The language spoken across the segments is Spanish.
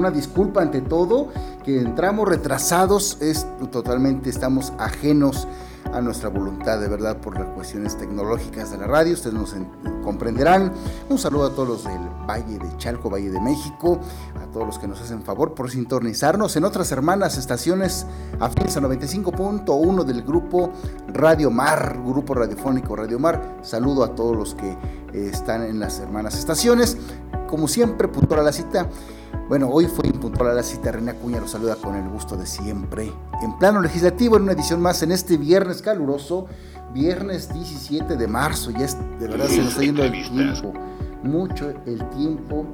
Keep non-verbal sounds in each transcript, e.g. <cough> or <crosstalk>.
Una disculpa ante todo, que entramos retrasados, es totalmente, estamos ajenos a nuestra voluntad, de verdad, por las cuestiones tecnológicas de la radio, ustedes nos comprenderán. Un saludo a todos los del Valle de Chalco, Valle de México, a todos los que nos hacen favor por sintonizarnos en otras hermanas estaciones afines a 95.1 del grupo Radio Mar, grupo radiofónico Radio Mar. Saludo a todos los que eh, están en las hermanas estaciones. Como siempre, puntual a la cita. Bueno, hoy fue impuntual a la cita. Reina Cuña los saluda con el gusto de siempre. En plano legislativo, en una edición más en este viernes caluroso, viernes 17 de marzo. Ya es, de verdad se nos está yendo el tiempo. Mucho el tiempo.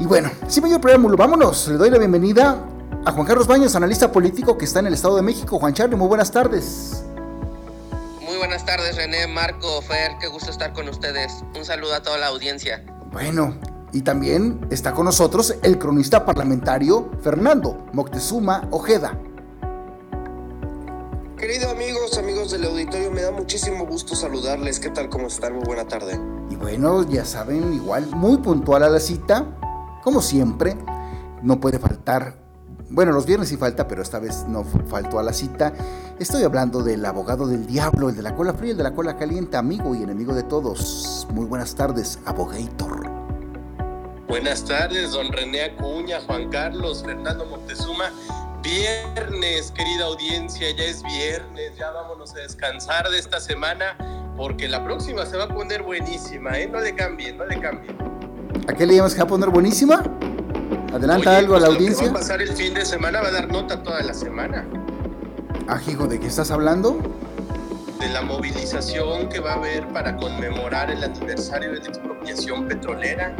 Y bueno, sin mayor preámbulo, vámonos. Le doy la bienvenida a Juan Carlos Baños, analista político que está en el Estado de México. Juan Charlie, muy buenas tardes. Muy buenas tardes, René, Marco, Fer, qué gusto estar con ustedes. Un saludo a toda la audiencia. Bueno, y también está con nosotros el cronista parlamentario Fernando Moctezuma Ojeda. Queridos amigos, amigos del auditorio, me da muchísimo gusto saludarles. ¿Qué tal? ¿Cómo están? Muy buena tarde. Y bueno, ya saben, igual, muy puntual a la cita, como siempre, no puede faltar. Bueno, los viernes sí falta, pero esta vez no faltó a la cita. Estoy hablando del abogado del diablo, el de la cola fría, el de la cola caliente, amigo y enemigo de todos. Muy buenas tardes, abogator. Buenas tardes, don René Acuña, Juan Carlos, Fernando Montezuma. Viernes, querida audiencia, ya es viernes, ya vámonos a descansar de esta semana porque la próxima se va a poner buenísima, ¿eh? No le cambien, no le cambien. ¿A qué le llamas que va a poner buenísima? ¿Adelanta algo a la pues, audiencia? va a pasar el fin de semana, va a dar nota toda la semana. Ah, hijo, ¿de qué estás hablando? De la movilización que va a haber para conmemorar el aniversario de la expropiación petrolera.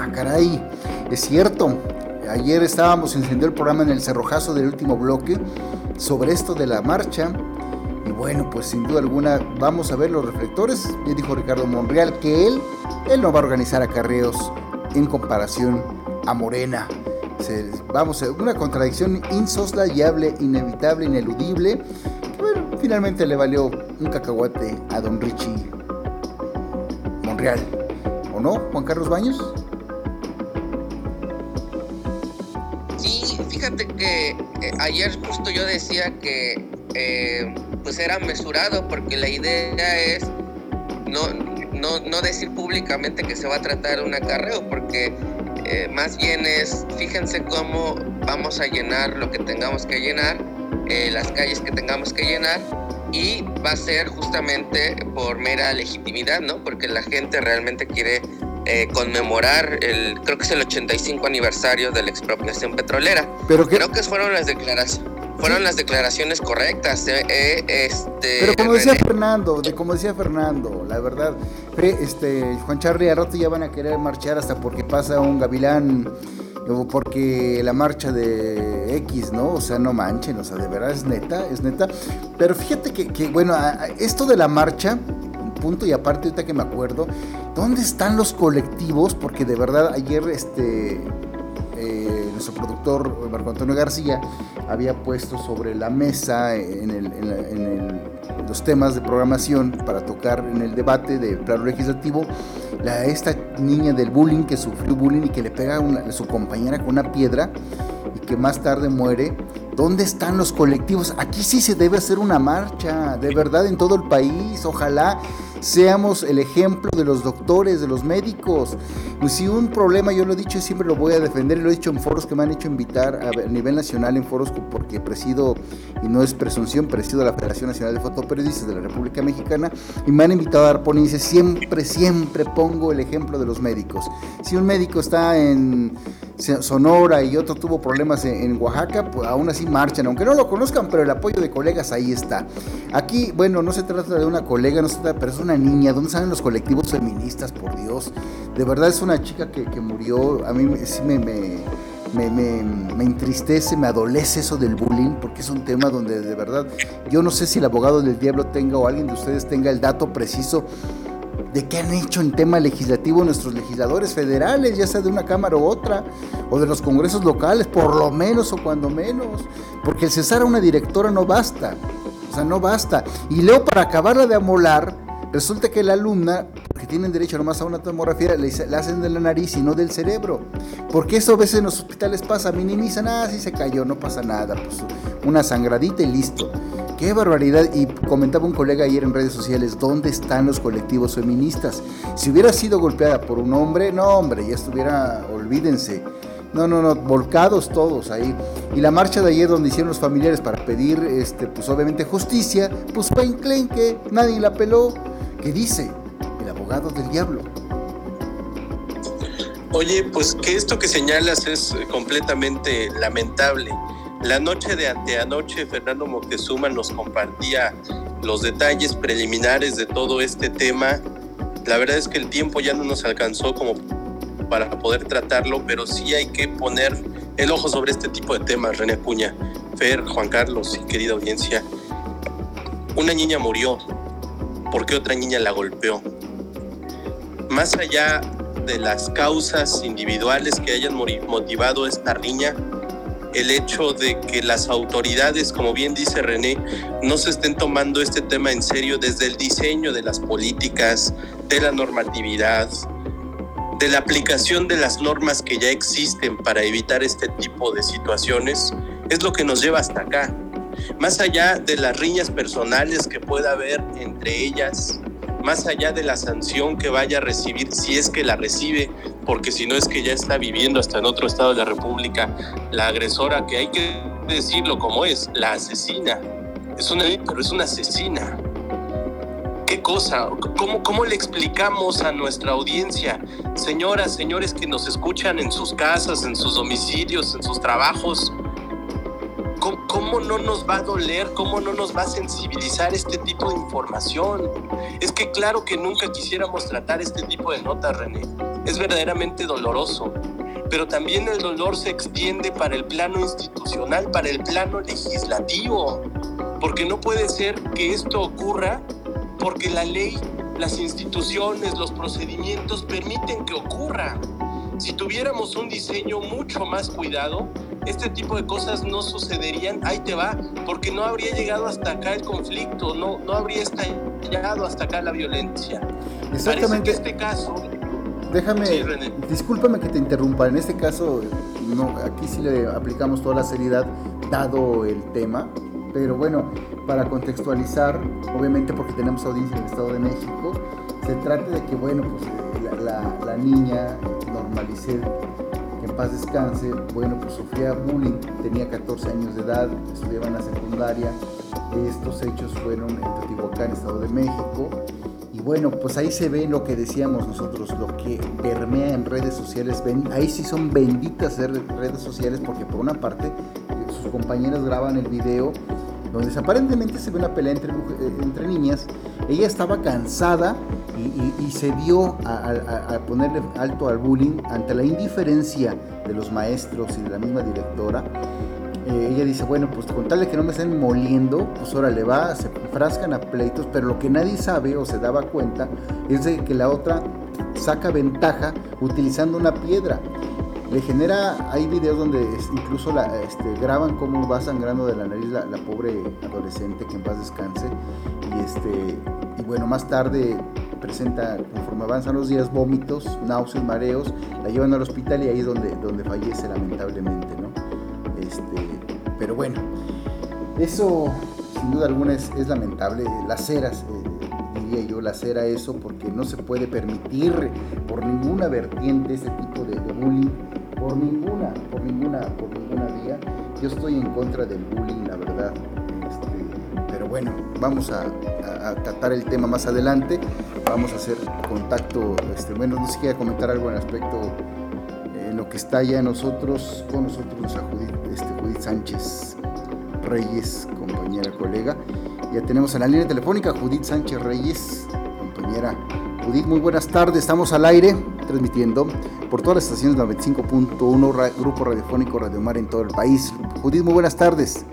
Ah, caray, es cierto. Ayer estábamos encendiendo el programa en el cerrojazo del último bloque sobre esto de la marcha. Y bueno, pues sin duda alguna vamos a ver los reflectores. Ya dijo Ricardo Monreal que él, él no va a organizar acarreos en comparación a Morena. Se, vamos, una contradicción insoslayable, inevitable, ineludible. Bueno, finalmente le valió un cacahuate a don Richie Monreal. ¿O no, Juan Carlos Baños? Que eh, ayer justo yo decía que eh, pues era mesurado porque la idea es no, no, no, decir públicamente que se va a tratar un acarreo porque eh, más bien es fíjense cómo vamos a llenar lo que tengamos que llenar, las calles que tengamos que llenar y va a ser justamente por mera legitimidad, ¿no? Porque la gente realmente quiere eh, conmemorar el, creo que es el 85 aniversario de la expropiación petrolera. Pero creo que fueron las declaraciones. Fueron las declaraciones correctas. Eh, eh, este, Pero como decía Fernando, de como decía Fernando, la verdad, este Juan Charlie a rato ya van a querer marchar hasta porque pasa un gavilán o porque la marcha de X, ¿no? O sea, no manchen, o sea, de verdad es neta, es neta. Pero fíjate que, que bueno, esto de la marcha, punto y aparte ahorita que me acuerdo, ¿dónde están los colectivos? Porque de verdad ayer este eh, nuestro productor Marco Antonio García había puesto sobre la mesa en, los temas de programación para tocar en el debate de plano legislativo la, esta niña del bullying que sufrió bullying y que le pega a su compañera con una piedra y que más tarde muere. ¿Dónde están los colectivos? Aquí sí se debe hacer una marcha, de verdad, en todo el país. Ojalá seamos el ejemplo de los doctores, de los médicos. Pues si un problema, yo lo he dicho y siempre lo voy a defender, y lo he dicho en foros que me han hecho invitar a nivel nacional, en foros porque presido, y no es presunción, presido la Federación Nacional de Fotoperiodistas de la República Mexicana, y me han invitado a dar ponencias, siempre, siempre pongo el ejemplo de los médicos. Si un médico está en Sonora y otro tuvo problemas en, Oaxaca, pues aún así marchan, aunque no lo conozcan, pero el apoyo de colegas ahí está. Aquí, bueno, no se trata de una colega, no se trata, pero es una niña. ¿Dónde salen los colectivos feministas, por Dios? De verdad es una chica que, murió, a mí sí me, me, me, entristece, me adolece eso del bullying, porque es un tema donde de verdad yo no sé si el abogado del diablo tenga o alguien de ustedes tenga el dato preciso de qué han hecho en tema legislativo nuestros legisladores federales, ya sea de una cámara u otra, o de los congresos locales, por lo menos o cuando menos, porque el cesar a una directora no basta, o sea, no basta. Y luego para acabarla de amolar, resulta que la alumna, que tienen derecho nomás a una tomografía, le, hacen de la nariz y no del cerebro, porque eso a veces en los hospitales pasa, minimizan, ah, sí se cayó, no pasa nada, pues una sangradita y listo. Qué barbaridad. Y comentaba un colega ayer en redes sociales, ¿dónde están los colectivos feministas? Si hubiera sido golpeada por un hombre, no hombre, ya estuviera, olvídense. No, no, no, volcados todos ahí. Y la marcha de ayer donde hicieron los familiares para pedir, este, pues obviamente justicia, pues fue que nadie la peló. ¿Qué dice? El abogado del diablo. Oye, pues que esto que señalas es completamente lamentable. La noche de anteanoche, Fernando Moctezuma nos compartía los detalles preliminares de todo este tema. La verdad es que el tiempo ya no nos alcanzó como para poder tratarlo, pero sí hay que poner el ojo sobre este tipo de temas, René Acuña, Fer, Juan Carlos y querida audiencia. Una niña murió porque otra niña la golpeó. Más allá de las causas individuales que hayan motivado esta riña, el hecho de que las autoridades, como bien dice René, no se estén tomando este tema en serio desde el diseño de las políticas, de la normatividad, de la aplicación de las normas que ya existen para evitar este tipo de situaciones, es lo que nos lleva hasta acá. Más allá de las riñas personales que pueda haber entre ellas, más allá de la sanción que vaya a recibir, si es que la recibe, porque si no es que ya está viviendo hasta en otro estado de la República, la agresora, que hay que decirlo como es, la asesina. Es una, pero es una asesina. ¿Qué cosa? ¿Cómo, ¿Cómo le explicamos a nuestra audiencia, señoras, señores que nos escuchan en sus casas, en sus domicilios, en sus trabajos? ¿Cómo, no nos va a doler? ¿Cómo no nos va a sensibilizar este tipo de información? Es que claro que nunca quisiéramos tratar este tipo de notas, René. Es verdaderamente doloroso. Pero también el dolor se extiende para el plano institucional, para el plano legislativo. Porque no puede ser que esto ocurra porque la ley, las instituciones, los procedimientos permiten que ocurra. Si tuviéramos un diseño mucho más cuidado, este tipo de cosas no sucederían, ahí te va, porque no habría llegado hasta acá el conflicto, no, no habría estallado hasta acá la violencia. Exactamente. en este caso... Déjame, discúlpame que te interrumpa, en este caso, no, aquí sí le aplicamos toda la seriedad, dado el tema, pero bueno, para contextualizar, obviamente porque tenemos audiencia en el Estado de México, se trata de que, bueno, pues la, la, niña normalice en paz descanse, bueno, pues sufría bullying, tenía 14 años de edad, estudiaba en la secundaria. Estos hechos fueron en Teotihuacán, Estado de México. Y bueno, pues ahí se ve lo que decíamos nosotros, lo que permea en redes sociales. Ahí sí son benditas redes sociales porque por una parte sus compañeras graban el video donde aparentemente se ve una pelea entre, eh, niñas. Ella estaba cansada y, se dio a, ponerle alto al bullying ante la indiferencia de los maestros y de la misma directora. Eh, ella dice, bueno, pues con tal de que no me estén moliendo, pues ahora le va, se frascan a pleitos, pero lo que nadie sabe o se daba cuenta es de que la otra saca ventaja utilizando una piedra le genera, hay videos donde incluso este, graban cómo va sangrando de la nariz la, pobre adolescente, que en paz descanse, y, este, y bueno, más tarde presenta, conforme avanzan los días, vómitos, náuseas, mareos, la llevan al hospital y ahí es donde, donde fallece lamentablemente. Este, pero bueno, eso sin duda alguna es, lamentable, las ceras, eh, diría yo, la cera eso, porque no se puede permitir por ninguna vertiente ese tipo de, de bullying por ninguna, por ninguna, por ninguna vía. Yo estoy en contra del bullying, la verdad. Este, pero bueno, vamos a, tratar el tema más adelante. Vamos a hacer contacto. Este, bueno, no sé si quiere comentar algo en aspecto en lo que está ya nosotros, con nosotros a Judith, este, Judith Sánchez Reyes, compañera, colega. Ya tenemos en la línea telefónica Judith Sánchez Reyes, compañera. Judith, muy buenas tardes, estamos al aire. Transmitiendo por todas las estaciones 95.1 Grupo Radiofónico Radio Mar en todo el país. Judith, muy buenas tardes.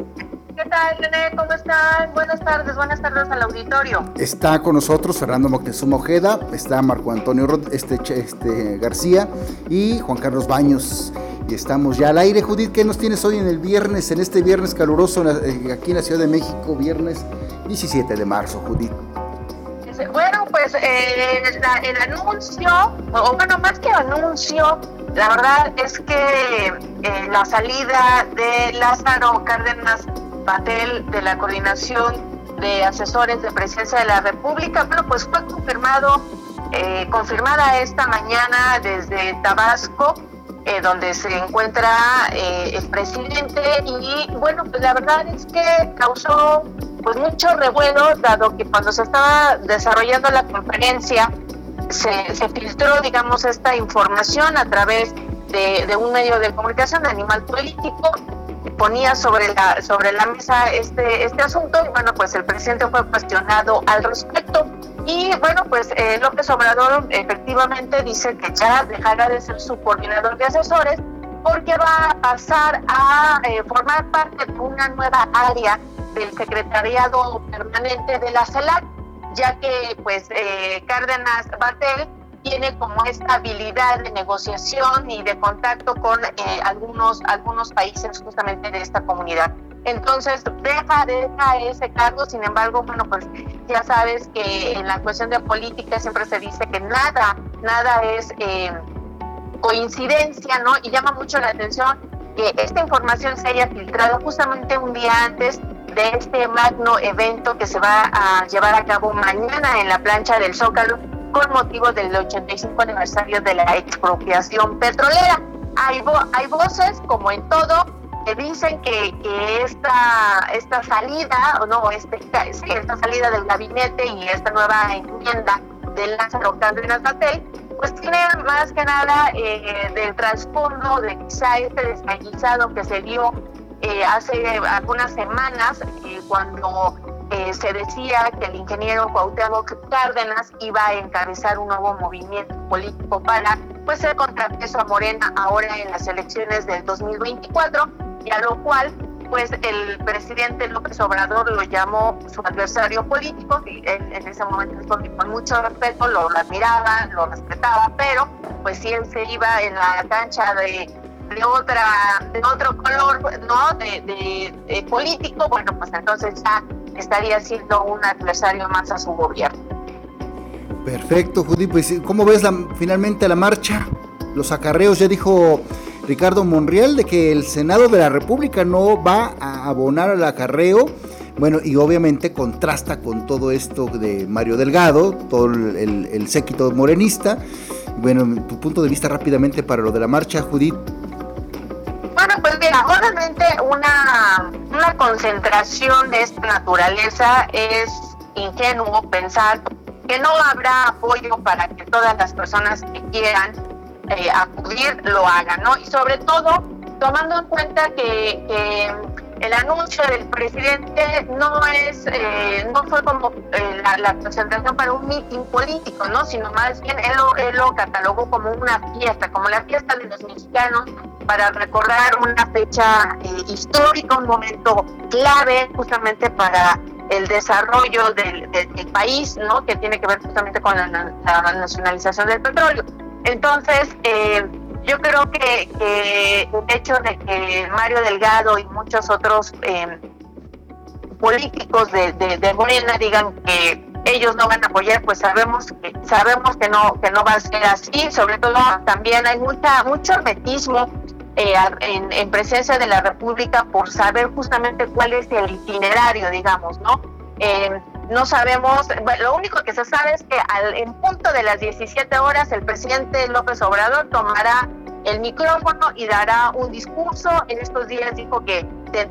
¿Qué tal, René? ¿Cómo están? Buenas tardes, buenas tardes al auditorio. Está con nosotros Fernando Moctezuma Ojeda, está Marco Antonio este, este, García y Juan Carlos Baños. Y estamos ya al aire. Judith, ¿qué nos tienes hoy en el viernes, en este viernes caluroso eh, aquí en la Ciudad de México, viernes 17 de marzo, Judith? Pues eh, el anuncio, o bueno, más que anuncio, la verdad es que eh, la salida de Lázaro Cárdenas Batel de la Coordinación de Asesores de Presidencia de la República, bueno, pues fue confirmado, eh, confirmada esta mañana desde Tabasco, donde se encuentra el presidente y bueno, pues la verdad es que causó pues mucho revuelo, dado que cuando se estaba desarrollando la conferencia se, se filtró, digamos, esta información a través de, de, un medio de comunicación, Animal Político, ponía sobre la, sobre la mesa este, este asunto y bueno, pues el presidente fue cuestionado al respecto. Y bueno, pues eh, López Obrador efectivamente dice que ya dejará de ser su coordinador de asesores porque va a pasar a eh, formar parte de una nueva área del secretariado permanente de la CELAC, ya que pues eh, Cárdenas Batel tiene como esta habilidad de negociación y de contacto con eh, algunos, algunos países justamente de esta comunidad. Entonces deja, deja ese cargo, sin embargo, bueno, pues ya sabes que en la cuestión de política siempre se dice que nada, nada es eh, coincidencia, ¿no? Y llama mucho la atención que esta información se haya filtrado justamente un día antes de este magno evento que se va a llevar a cabo mañana en la plancha del Zócalo con motivo del 85 aniversario de la expropiación petrolera. Hay, hay voces, como en todo, que dicen que, que esta, esta salida, o no, este, esta salida del gabinete y esta nueva enmienda de Lázaro Cárdenas Batel, pues tiene más que nada eh, del trasfondo de quizá este desmallizado que se dio eh, hace algunas semanas eh, cuando eh, se decía que el ingeniero Cuauhtémoc Cárdenas iba a encabezar un nuevo movimiento político para pues ser contrapeso a Morena ahora en las elecciones del 2024 y a lo cual pues el presidente López Obrador lo llamó su adversario político y en ese momento con mucho respeto lo admiraba, lo respetaba, pero pues si él se iba en la cancha de de otra de otro color no de, político bueno pues entonces ya estaría siendo un adversario más a su gobierno. Perfecto Judy. Pues cómo ves la, finalmente la marcha los acarreos ya dijo Ricardo Monreal de que el Senado de la República no va a abonar al acarreo. Bueno, y obviamente contrasta con todo esto de Mario Delgado, todo el, el séquito morenista. Bueno, tu punto de vista rápidamente para lo de la marcha, Judith. Bueno, pues mira, obviamente una, una concentración de esta naturaleza es ingenuo pensar que no habrá apoyo para que todas las personas que quieran eh, acudir lo hagan, ¿no? Y sobre todo tomando en cuenta que, que el anuncio del presidente no es eh, no fue como eh, la, presentación para un mitin político no sino más bien él lo, él lo, catalogó como una fiesta como la fiesta de los mexicanos para recordar una fecha eh, histórica un momento clave justamente para el desarrollo del, del, país no que tiene que ver justamente con la, la nacionalización del petróleo. Entonces eh, yo creo que, el hecho de que Mario Delgado y muchos otros em, políticos de, de, Morena digan que ellos no van a apoyar, pues sabemos que sabemos que no que no va a ser así. Sobre todo también hay mucha mucho hermetismo eh, en, presencia de la República por saber justamente cuál es el itinerario, digamos, ¿no? Em, no sabemos, lo único que se sabe es que al, en punto de las 17 horas el presidente López Obrador tomará el micrófono y dará un discurso. En estos días dijo que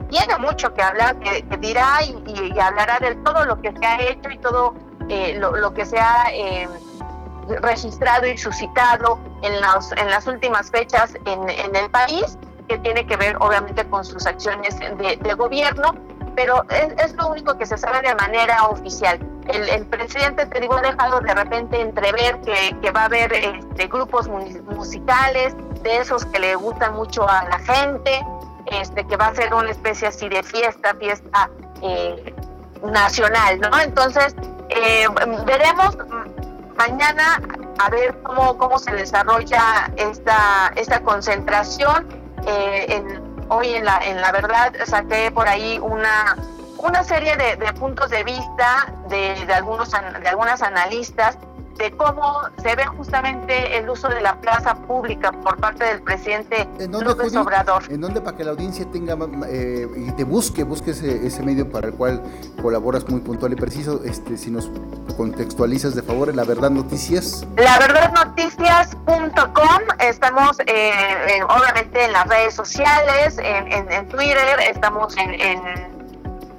tiene mucho que hablar, que, dirá y, hablará de todo lo que se ha hecho y todo eh, lo, que se ha eh, registrado y suscitado en, los, en las últimas fechas en, el país, que tiene que ver obviamente con sus acciones de, gobierno, pero es, lo único que se sabe de manera oficial. el, presidente, te digo, ha dejado de repente entrever que, que va a haber este, grupos musicales, de esos que le gustan mucho a la gente, este, que va a ser una especie así de fiesta, fiesta eh, nacional, ¿no? Entonces, eh, veremos mañana a ver cómo, cómo se desarrolla esta, esta concentración. Eh, en, hoy en la, en la verdad saqué por ahí una, una serie de, puntos de vista de, de, algunos, de algunas analistas de cómo se ve justamente el uso de la plaza pública por parte del presidente López Obrador. ¿En dónde para que la audiencia tenga eh, y te busque, busque ese, ese, medio para el cual colaboras muy puntual y preciso? Este, si nos contextualizas de favor en La Verdad Noticias. La Verdad Noticias.com, estamos eh, obviamente en las redes sociales, en, en, Twitter, estamos en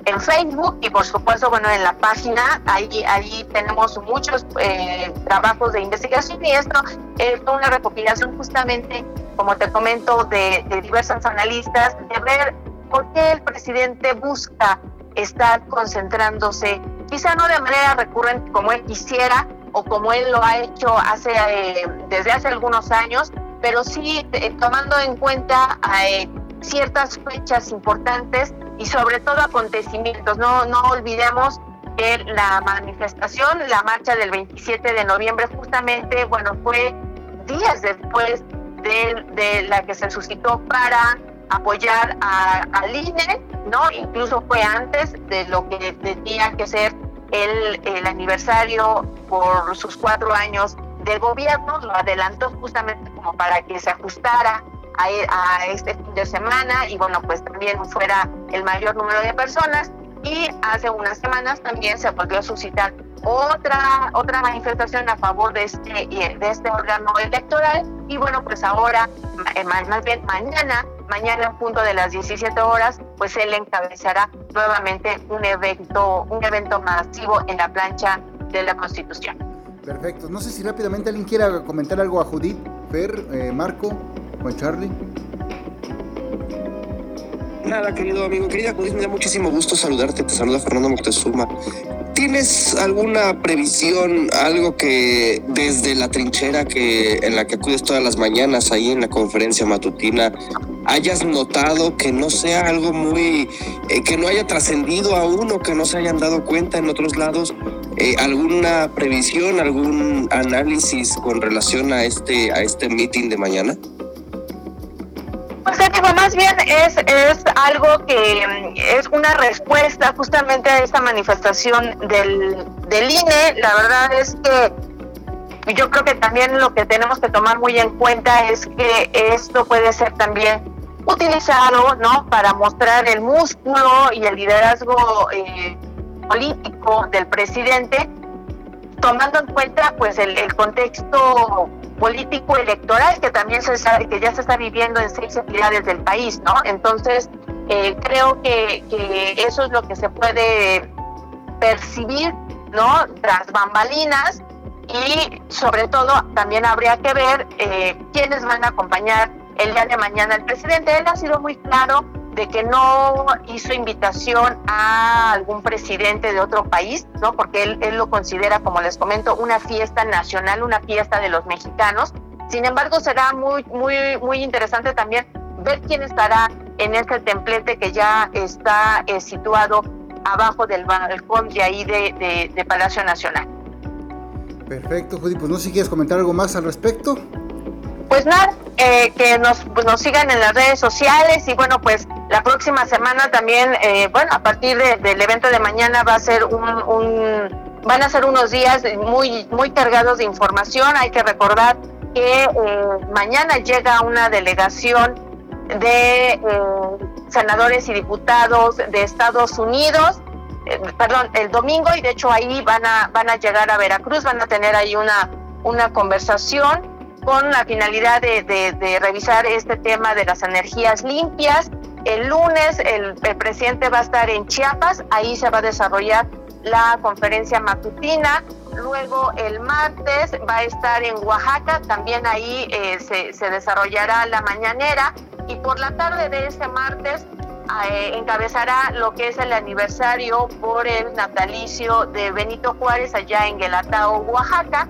en Facebook y por supuesto, bueno, en la página, ahí, ahí tenemos muchos eh, trabajos de investigación y esto es una recopilación justamente, como te comento, de, de diversas analistas, de ver por qué el presidente busca estar concentrándose, quizá no de manera recurrente como él quisiera o como él lo ha hecho hace, eh, desde hace algunos años, pero sí eh, tomando en cuenta ciertas fechas importantes y sobre todo acontecimientos. No, no olvidemos que la manifestación, la marcha del 27 de noviembre, justamente, bueno, fue días después de, la que se suscitó para apoyar al INE, ¿no? Incluso fue antes de lo que tenía que ser el, el aniversario por sus cuatro años de gobierno, lo adelantó justamente como para que se ajustara a, este fin de semana y bueno, pues también fuera el mayor número de personas. Y hace unas semanas también se volvió a suscitar otra, otra manifestación a favor de este, de este órgano electoral. Y bueno, pues ahora, eh, más bien mañana, mañana en punto de las 17 horas, pues él encabezará nuevamente un evento, un evento masivo en la plancha de la Constitución. Perfecto. No sé si rápidamente alguien quiera comentar algo a Judith, Fer, eh, Marco. Juan Charlie. Nada, querido amigo, querida Judith, me da muchísimo gusto saludarte. Te saluda Fernando Moctezuma. ¿Tienes alguna previsión, algo que desde la trinchera que en la que acudes todas las mañanas ahí en la conferencia matutina hayas notado que no sea algo muy eh, que no haya trascendido aún o que no se hayan dado cuenta en otros lados? Eh, ¿Alguna previsión, algún análisis con relación a este a este meeting de mañana? Pues más bien es, es algo que mm, es una respuesta justamente a esta manifestación del, del INE. La verdad es que yo creo que también lo que tenemos que tomar muy en cuenta es que esto puede ser también utilizado ¿no? para mostrar el músculo y el liderazgo eh, político del presidente, tomando en cuenta pues el, contexto político electoral que también se sabe que ya se está viviendo en seis entidades del país, ¿no? Entonces, eh, creo que, que, eso es lo que se puede percibir, ¿no? Tras bambalinas y sobre todo también habría que ver eh, quiénes van a acompañar el día de mañana al presidente. Él ha sido muy claro de que no hizo invitación a algún presidente de otro país, ¿no? Porque él, él lo considera, como les comento, una fiesta nacional, una fiesta de los mexicanos. Sin embargo, será muy, muy, muy interesante también ver quién estará en este templete que ya está eh, situado abajo del balcón de ahí de, de, Palacio Nacional. Perfecto, Judy. Pues no sé si quieres comentar algo más al respecto. Pues nada, eh, que nos, pues nos sigan en las redes sociales y bueno, pues la próxima semana también, eh, bueno, a partir del evento de mañana va a ser un, un, van a ser unos días muy, muy cargados de información. Hay que recordar que eh, mañana llega una delegación de eh, senadores y diputados de Estados Unidos, perdón, el domingo y de hecho ahí van a, van a llegar a Veracruz, van a tener ahí una, una conversación con la finalidad de, de revisar este tema de las energías limpias el lunes el, presidente va a estar en Chiapas, ahí se va a desarrollar la conferencia matutina. Luego el martes va a estar en Oaxaca, también ahí eh, se, se, desarrollará la mañanera. Y por la tarde de ese martes eh, encabezará lo que es el aniversario por el natalicio de Benito Juárez allá en Guelatao, Oaxaca.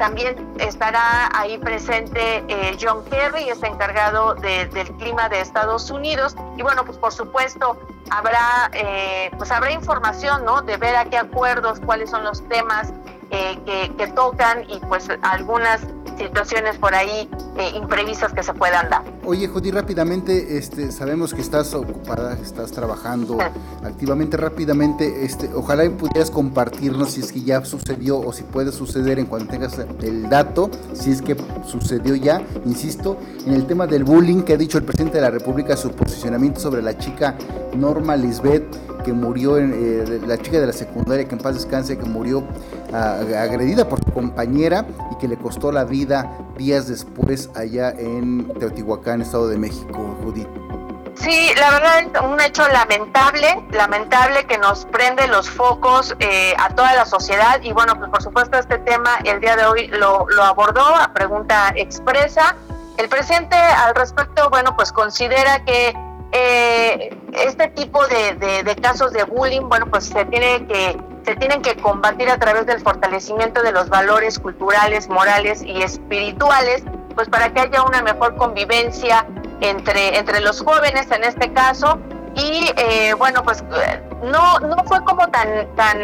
También estará ahí presente eh, John Kerry, es encargado del clima de Estados Unidos. Y bueno, pues por supuesto habrá, eh, pues habrá información, ¿no? De ver a qué acuerdos, cuáles son los temas que, que tocan y pues algunas situaciones por ahí eh, imprevistas que se puedan dar. Oye, Judy, rápidamente, este, sabemos que estás ocupada, estás trabajando activamente, rápidamente, este, ojalá pudieras compartirnos si es que ya sucedió o si puede suceder en cuanto tengas el dato, si es que sucedió ya, insisto, en el tema del bullying que ha dicho el presidente de la República, su posicionamiento sobre la chica Norma Lisbeth, que murió, en, eh, la chica de la secundaria, que en paz descanse, que murió agredida por su compañera y que le costó la vida días después allá en Teotihuacán, Estado de México, Judith. Sí, la verdad un hecho lamentable, lamentable que nos prende los focos eh, a toda la sociedad y bueno, pues por supuesto este tema el día de hoy lo, lo abordó a pregunta expresa. El presidente al respecto, bueno, pues considera que eh, este tipo de, de, casos de bullying, bueno, pues se tiene que se tienen que combatir a través del fortalecimiento de los valores culturales, morales y espirituales, pues para que haya una mejor convivencia entre, entre los jóvenes en este caso. Y eh, bueno, pues no, no fue como tan, tan,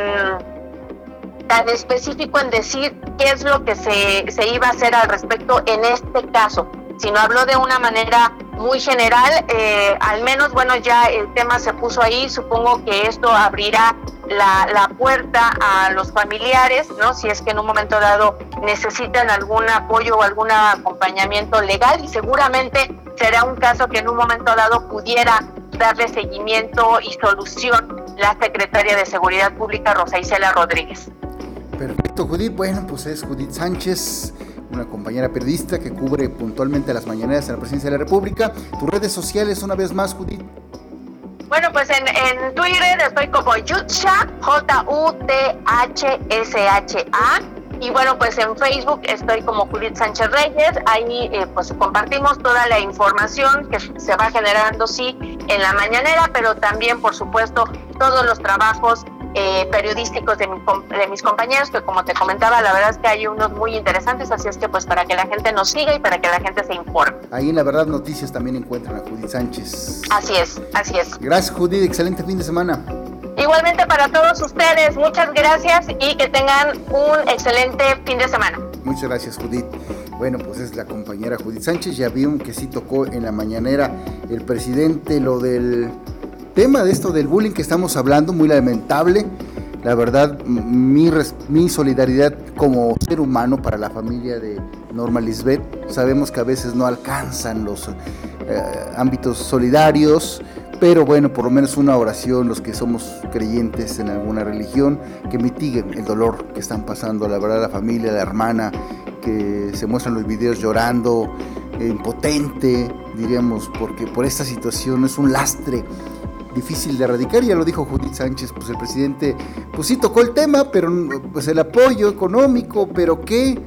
tan específico en decir qué es lo que se, se iba a hacer al respecto en este caso, sino habló de una manera muy general. Eh, al menos, bueno, ya el tema se puso ahí. Supongo que esto abrirá la, la, puerta a los familiares, ¿no? Si es que en un momento dado necesitan algún apoyo o algún acompañamiento legal y seguramente será un caso que en un momento dado pudiera darle seguimiento y solución la secretaria de Seguridad Pública, Rosa Isela Rodríguez. Perfecto, Judith. Bueno, pues es Judith Sánchez una compañera periodista que cubre puntualmente las mañaneras en la presidencia de la República. Tus redes sociales, una vez más, Judith. Bueno, pues en, Twitter estoy como Yutsha, J-U-T-H-S-H-A. Y bueno, pues en Facebook estoy como Judith Sánchez Reyes. Ahí eh, pues compartimos toda la información que se va generando, sí, en la mañanera, pero también, por supuesto, todos los trabajos eh, periodísticos de, mis compañeros, que como te comentaba, la verdad es que hay unos muy interesantes, así es que pues para que la gente nos siga y para que la gente se informe. Ahí en La Verdad Noticias también encuentran a Judith Sánchez. Así es, así es. Gracias Judith, excelente fin de semana. Igualmente para todos ustedes, muchas gracias y que tengan un excelente fin de semana. Muchas gracias Judith. Bueno, pues es la compañera Judith Sánchez, ya vieron que sí tocó en la mañanera el presidente lo del tema de esto del bullying que estamos hablando, muy lamentable. La verdad, mi, mi solidaridad como ser humano para la familia de Norma Lisbeth. Sabemos que a veces no alcanzan los eh, ámbitos solidarios, pero bueno, por lo menos una oración, los que somos creyentes en alguna religión, que mitiguen el dolor que están pasando, la verdad, la familia, la hermana, que se muestran los videos llorando, impotente, diríamos, porque por esta situación es un lastre difícil de erradicar, ya lo dijo Judith Sánchez, pues el presidente, pues sí tocó el tema, pero pues el apoyo económico, pero qué,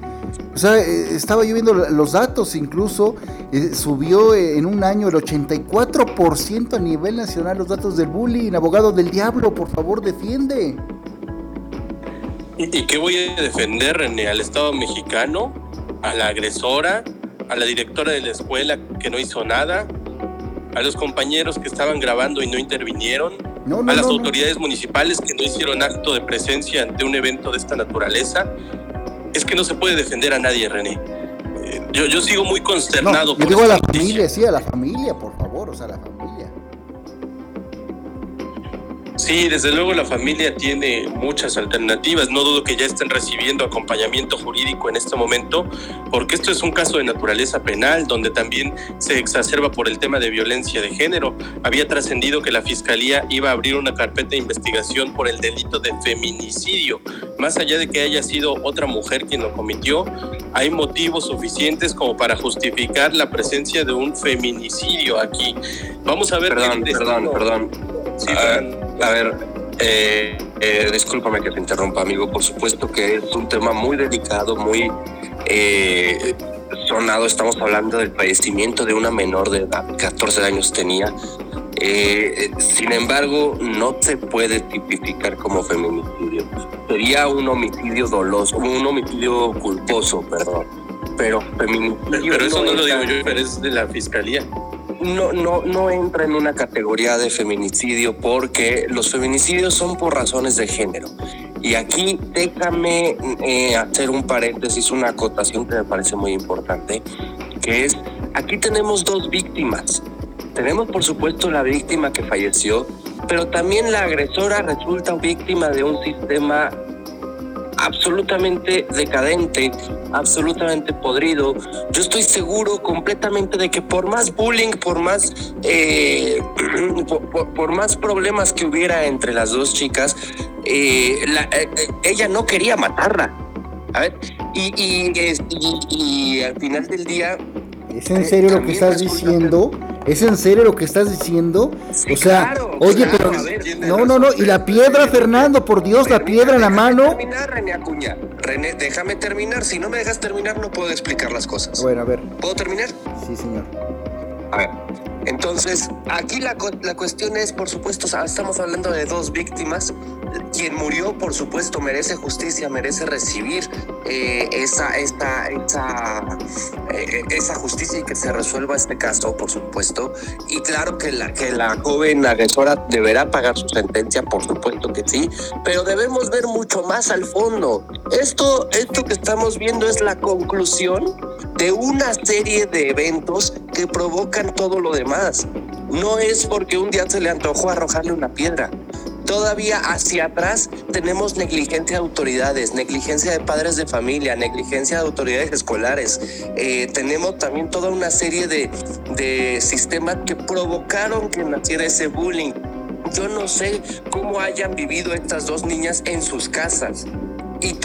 o sea, eh, estaba yo viendo los datos, incluso eh, subió en un año el 84% a nivel nacional los datos del bullying, abogado del diablo, por favor, defiende. ¿Y qué voy a defender, René? ¿Al Estado mexicano? ¿A la agresora? ¿A la directora de la escuela que no hizo nada? A los compañeros que estaban grabando y no intervinieron, a las autoridades municipales que no hicieron acto de presencia ante un evento de esta naturaleza. Es que no se puede defender a nadie, René. Eh, yo, yo sigo muy consternado. yo digo a la familia, sí, a la familia, por favor, o sea, a la familia. Sí, desde luego la familia tiene muchas alternativas. No dudo que ya estén recibiendo acompañamiento jurídico en este momento, porque esto es un caso de naturaleza penal, donde también se exacerba por el tema de violencia de género. Había trascendido que la fiscalía iba a abrir una carpeta de investigación por el delito de feminicidio. Más allá de que haya sido otra mujer quien lo cometió, hay motivos suficientes como para justificar la presencia de un feminicidio aquí. Vamos a ver. Perdón, perdón, perdón. Sí. A ver, eh, eh, discúlpame que te interrumpa, amigo. Por supuesto que es un tema muy delicado, muy eh, sonado. Estamos hablando del padecimiento de una menor de edad, 14 años tenía. Eh, sin embargo, no se puede tipificar como feminicidio. Sería un homicidio doloso, un homicidio culposo, perdón. Pero feminicidio. Pero eso no, lo digo yo, pero es de la fiscalía. No, no, no entra en una categoría de feminicidio porque los feminicidios son por razones de género. Y aquí déjame eh, hacer un paréntesis, una acotación que me parece muy importante, que es, aquí tenemos dos víctimas. Tenemos por supuesto la víctima que falleció, pero también la agresora resulta víctima de un sistema absolutamente decadente, absolutamente podrido. Yo estoy seguro completamente de que por más bullying, por más, eh, <clears throat> por, más problemas que hubiera entre las dos chicas, eh, eh, ella no quería matarla. A ver, y, y al final del día ¿Es en serio lo que estás diciendo? ¿Es en serio lo que estás diciendo? o sea, oye, pero no, no, no, y la piedra, Fernando, por Dios, la piedra en la mano. terminar, René Acuña. René, déjame terminar. Si no me dejas terminar, no puedo explicar las cosas. Bueno, a ver. ¿Puedo terminar? Sí, señor. A ver. Entonces, aquí la, la cuestión es, por supuesto, estamos hablando de dos víctimas quien murió, por supuesto, merece justicia, merece recibir eh, esa, esa, esa, eh, esa justicia y que se resuelva este caso, por supuesto. Y claro que la, que la joven agresora deberá pagar su sentencia, por supuesto que sí, pero debemos ver mucho más al fondo. Esto, esto que estamos viendo es la conclusión de una serie de eventos que provocan todo lo demás. No es porque un día se le antojó arrojarle una piedra Todavía hacia atrás tenemos negligencia de autoridades, negligencia de padres de familia, negligencia de autoridades escolares. Eh, tenemos también toda una serie de, de sistemas que provocaron que naciera ese bullying. Yo no sé cómo hayan vivido estas dos niñas en sus casas. Y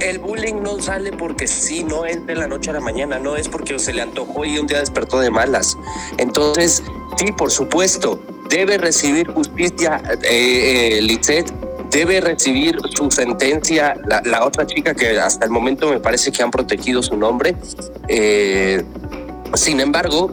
el, bullying no sale porque sí, no es de la noche a la mañana, no es porque se le antojó y un día despertó de malas. Entonces, sí, por supuesto, debe recibir justicia eh, eh debe recibir su sentencia la, otra chica que hasta el momento me parece que han protegido su nombre. Eh, sin embargo,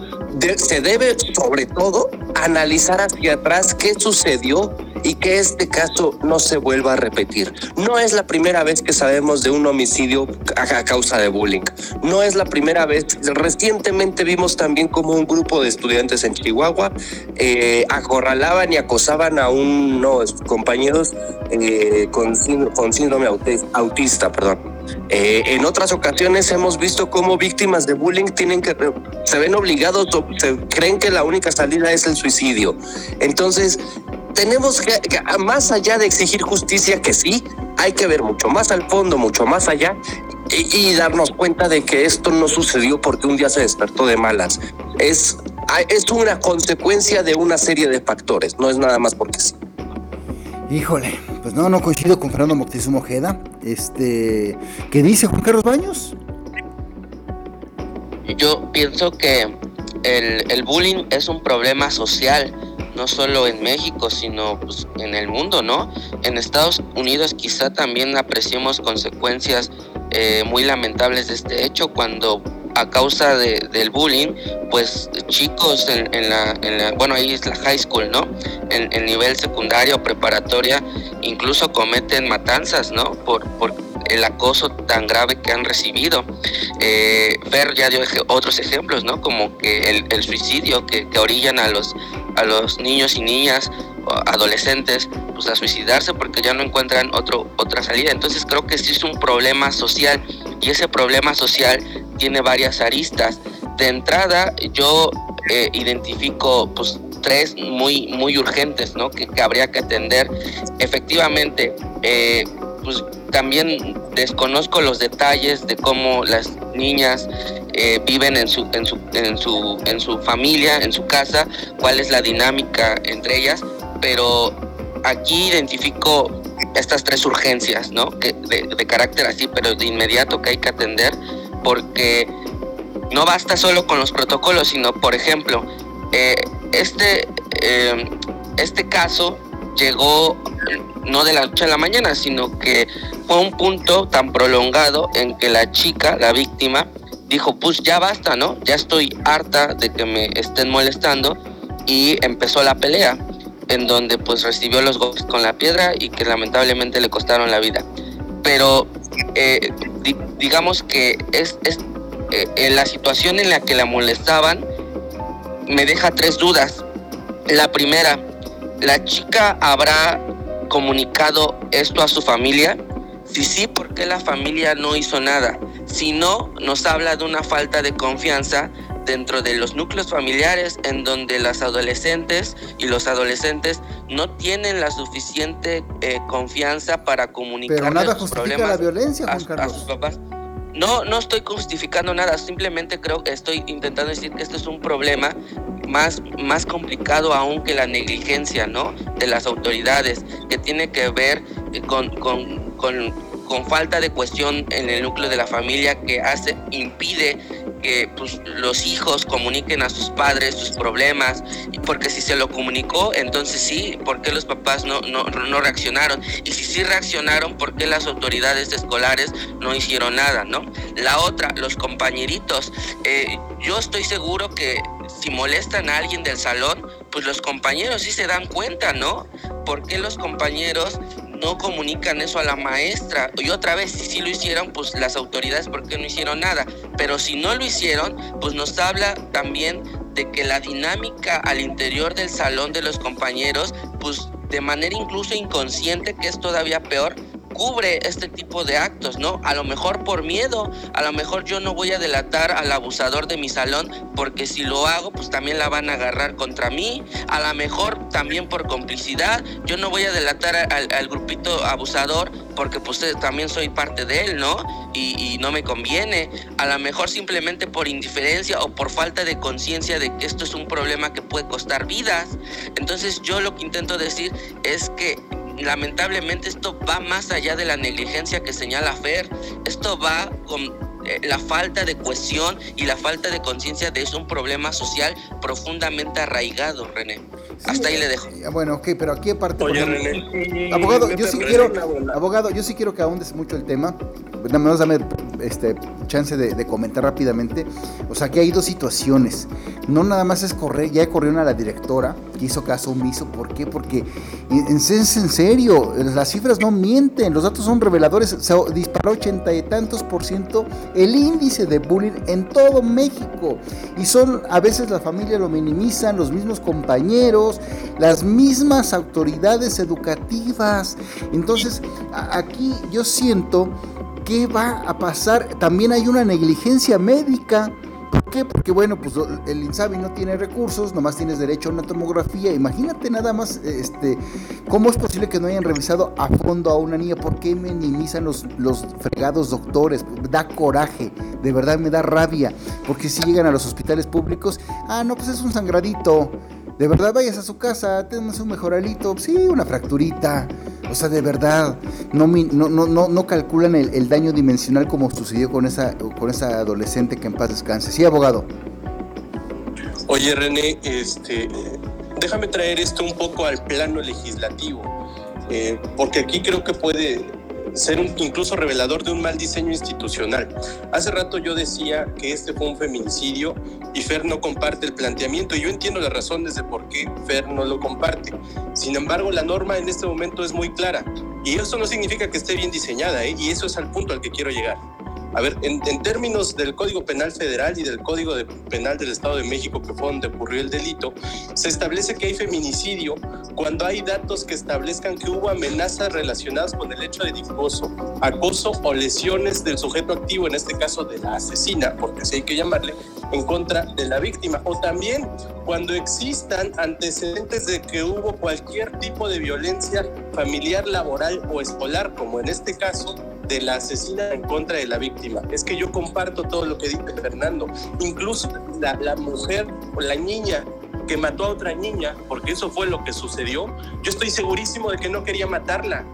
se debe sobre todo analizar hacia atrás qué sucedió y que este caso no se vuelva a repetir. No es la primera vez que sabemos de un homicidio a causa de bullying. No es la primera vez. Recientemente vimos también como un grupo de estudiantes en Chihuahua eh, acorralaban y acosaban a unos compañeros eh, con, con síndrome autista. Perdón. Eh, en otras ocasiones hemos visto cómo víctimas de bullying tienen que se ven obligados, se creen que la única salida es el suicidio. Entonces, tenemos que, más allá de exigir justicia, que sí, hay que ver mucho más al fondo, mucho más allá y, darnos cuenta de que esto no sucedió porque un día se despertó de malas. Es, es una consecuencia de una serie de factores, no es nada más porque sí. Híjole, pues no, no coincido con Fernando Moctezuma Ojeda. Este, ¿qué dice Juan Carlos Baños? Yo pienso que el, el bullying es un problema social no solo en México, sino pues, en el mundo, ¿no? En Estados Unidos quizá también apreciemos consecuencias eh, muy lamentables de este hecho cuando a causa del bullying, pues chicos en, la, bueno, ahí es la high school, ¿no? En el nivel secundario preparatoria, incluso cometen matanzas, ¿no? Por el acoso tan grave que han recibido. Eh, ya dio otros ejemplos, ¿no? Como que el, suicidio que, que, orillan a los, a los niños y niñas, adolescentes, pues a suicidarse porque ya no encuentran otro, otra salida. Entonces creo que sí es un problema social y ese problema social tiene varias aristas. De entrada, yo eh, identifico pues tres muy, muy urgentes, ¿no? Que, que habría que atender. Efectivamente, eh, pues también desconozco los detalles de cómo las niñas eh, viven en su, en, su, en, su, en su familia, en su casa, cuál es la dinámica entre ellas, pero aquí identifico estas tres urgencias, ¿no? De, carácter así, pero de inmediato que hay que atender, porque no basta solo con los protocolos, sino, por ejemplo, eh, este, eh, este caso llegó no de la noche a la mañana, sino que fue un punto tan prolongado en que la chica, la víctima, dijo, pues ya basta, ¿no? Ya estoy harta de que me estén molestando y empezó la pelea en donde pues recibió los golpes con la piedra y que lamentablemente le costaron la vida. Pero eh, digamos que es, es eh, la situación en la que la molestaban me deja tres dudas. La primera, ¿la chica habrá comunicado esto a su familia? Si sí, ¿por qué la familia no hizo nada? Si no, nos habla de una falta de confianza dentro de los núcleos familiares en donde las adolescentes y los adolescentes no tienen la suficiente eh, confianza para comunicar Pero nada justifica la violencia, Juan a sus papás. No, no estoy justificando nada, simplemente creo que estoy intentando decir que esto es un problema más, más complicado aún que la negligencia, ¿no? De las autoridades, que tiene que ver con, con, con, con falta de cuestión en el núcleo de la familia que hace, impide que pues, los hijos comuniquen a sus padres sus problemas, porque si se lo comunicó, entonces sí, ¿por qué los papás no, no, reaccionaron? Y si sí reaccionaron, ¿por qué las autoridades escolares no hicieron nada, no? La otra, los compañeritos. Eh, yo estoy seguro que si molestan a alguien del salón, pues los compañeros sí se dan cuenta, ¿no? ¿Por qué los compañeros no comunican eso a la maestra. Y otra vez, si sí lo hicieron, pues las autoridades, ¿por qué no hicieron nada? Pero si no lo hicieron, pues nos habla también de que la dinámica al interior del salón de los compañeros, pues de manera incluso inconsciente, que es todavía peor, cubre este tipo de actos, ¿no? A lo mejor por miedo, a lo mejor yo no voy a delatar al abusador de mi salón porque si lo hago, pues también la van a agarrar contra mí, a lo mejor también por complicidad, yo no voy a delatar al, grupito abusador porque pues eh, también soy parte de él, ¿no? Y, y no me conviene, a lo mejor simplemente por indiferencia o por falta de conciencia de que esto es un problema que puede costar vidas. Entonces yo lo que intento decir es que lamentablemente esto va más allá de la negligencia que señala Fer. Esto va con la falta de cohesión y la falta de conciencia de es un problema social profundamente arraigado, René. Hasta ahí le dejo. Eh, bueno, ok, pero aquí aparte. Oye, René. Abogado, yo sí quiero, abogado, yo sí quiero que ahondes mucho el tema. Nada más dame este, chance de, comentar rápidamente. O sea, que hay dos situaciones. No nada más es correr, ya corrieron a la directora, que hizo caso omiso. ¿Por qué? Porque es en serio, las cifras no mienten, los datos son reveladores. Se disparó ochenta y tantos por ciento el índice de bullying en todo México. Y son, a veces la familia lo minimizan, los mismos compañeros, las mismas autoridades educativas. Entonces, aquí yo siento ¿qué va a pasar? También hay una negligencia médica. ¿Por qué? Porque bueno, pues el INSABI no tiene recursos, nomás tienes derecho a una tomografía. Imagínate nada más, este, ¿cómo es posible que no hayan revisado a fondo a una niña? ¿Por qué minimizan los, los fregados doctores? Da coraje, de verdad me da rabia, porque si llegan a los hospitales públicos, ah, no, pues es un sangradito. De verdad, vayas a su casa, tenemos un mejoralito, sí, una fracturita. O sea, de verdad, no, no, no, no calculan el, daño dimensional como sucedió con esa, con esa adolescente que en paz descanse. Sí, abogado. Oye, René, este, déjame traer esto un poco al plano legislativo, eh, porque aquí creo que puede ser un, incluso revelador de un mal diseño institucional. Hace rato yo decía que este fue un feminicidio y Fer no comparte el planteamiento y yo entiendo las razones de por qué Fer no lo comparte. Sin embargo, la norma en este momento es muy clara y eso no significa que esté bien diseñada ¿eh? y eso es al punto al que quiero llegar. A ver, en, términos del Código Penal Federal y del Código Penal del Estado de México, que fue donde ocurrió el delito, se establece que hay feminicidio cuando hay datos que establezcan que hubo amenazas relacionadas con el hecho de difuso, acoso o lesiones del sujeto activo, en este caso de la asesina, porque así hay que llamarle, en contra de la víctima. O también cuando existan antecedentes de que hubo cualquier tipo de violencia familiar, laboral o escolar, como en este caso, de la asesina en contra de la víctima. Es que yo comparto todo lo que dice Fernando. Incluso la, la mujer o la niña que mató a otra niña, porque eso fue lo que sucedió, yo estoy segurísimo de que no quería matarla.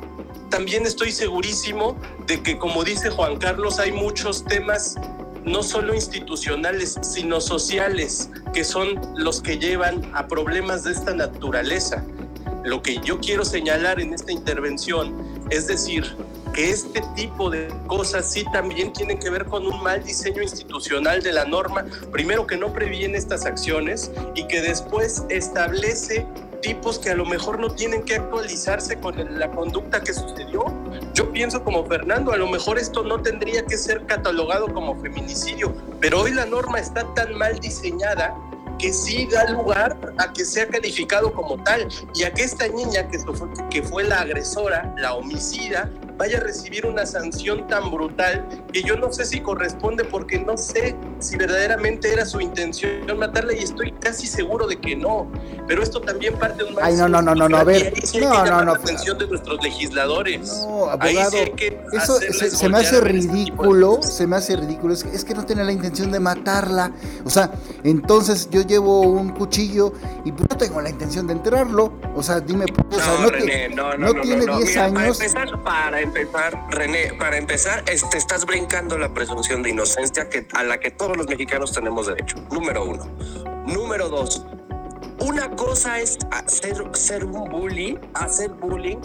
También estoy segurísimo de que, como dice Juan Carlos, hay muchos temas no solo institucionales, sino sociales, que son los que llevan a problemas de esta naturaleza. Lo que yo quiero señalar en esta intervención es decir, que este tipo de cosas sí también tienen que ver con un mal diseño institucional de la norma, primero que no previene estas acciones y que después establece tipos que a lo mejor no tienen que actualizarse con la conducta que sucedió. Yo pienso como Fernando, a lo mejor esto no tendría que ser catalogado como feminicidio, pero hoy la norma está tan mal diseñada que sí da lugar a que sea calificado como tal y a que esta niña que que fue la agresora, la homicida, vaya a recibir una sanción tan brutal que yo no sé si corresponde porque no sé si verdaderamente era su intención matarla y estoy casi seguro de que no. Pero esto también parte de un Ay, no, no, no, no, no, a ver. no, no, no. La atención de nuestros legisladores. No, abogado. eso se, me hace ridículo, se me hace ridículo. Es que, es que no tiene la intención de matarla. O sea, entonces yo llevo un cuchillo y pues no tengo la intención de enterrarlo. O sea, dime, o sea, no, René, no, no, no, tiene 10 años. Para empezar, René, para empezar, este, estás brincando la presunción de inocencia que, a la que todos los mexicanos tenemos derecho. Número uno. Número dos. Una cosa es hacer, ser un bully, hacer bullying,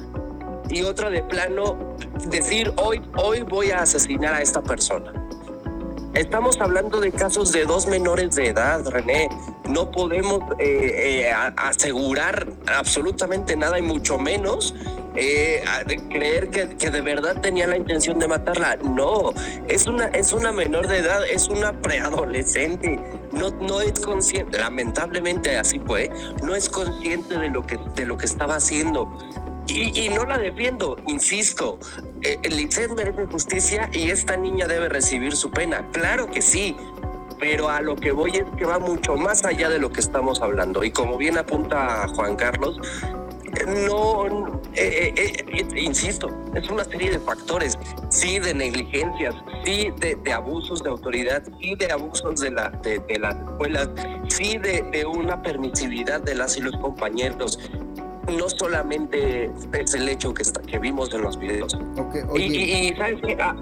y otra de plano decir hoy, hoy voy a asesinar a esta persona. Estamos hablando de casos de dos menores de edad, René. No podemos eh, eh, asegurar absolutamente nada y mucho menos eh, creer que, que, de verdad tenía la intención de matarla. No, es una, es una menor de edad, es una preadolescente. No, no es consciente, lamentablemente así fue, no es consciente de lo que, de lo que estaba haciendo. Y, no la defiendo, insisto, eh, el Licet merece justicia y esta niña debe recibir su pena. Claro que sí, pero a lo que voy es que va mucho más allá de lo que estamos hablando. Y como bien apunta Juan Carlos, no, eh, eh, insisto, es una serie de factores, sí de negligencias, sí de, abusos de autoridad, sí de abusos de, la, de, las escuelas, sí de, de, una permisividad de las y los compañeros, no solamente es el hecho que, está, que vimos en los videos. Y, ¿sabes qué? Ah,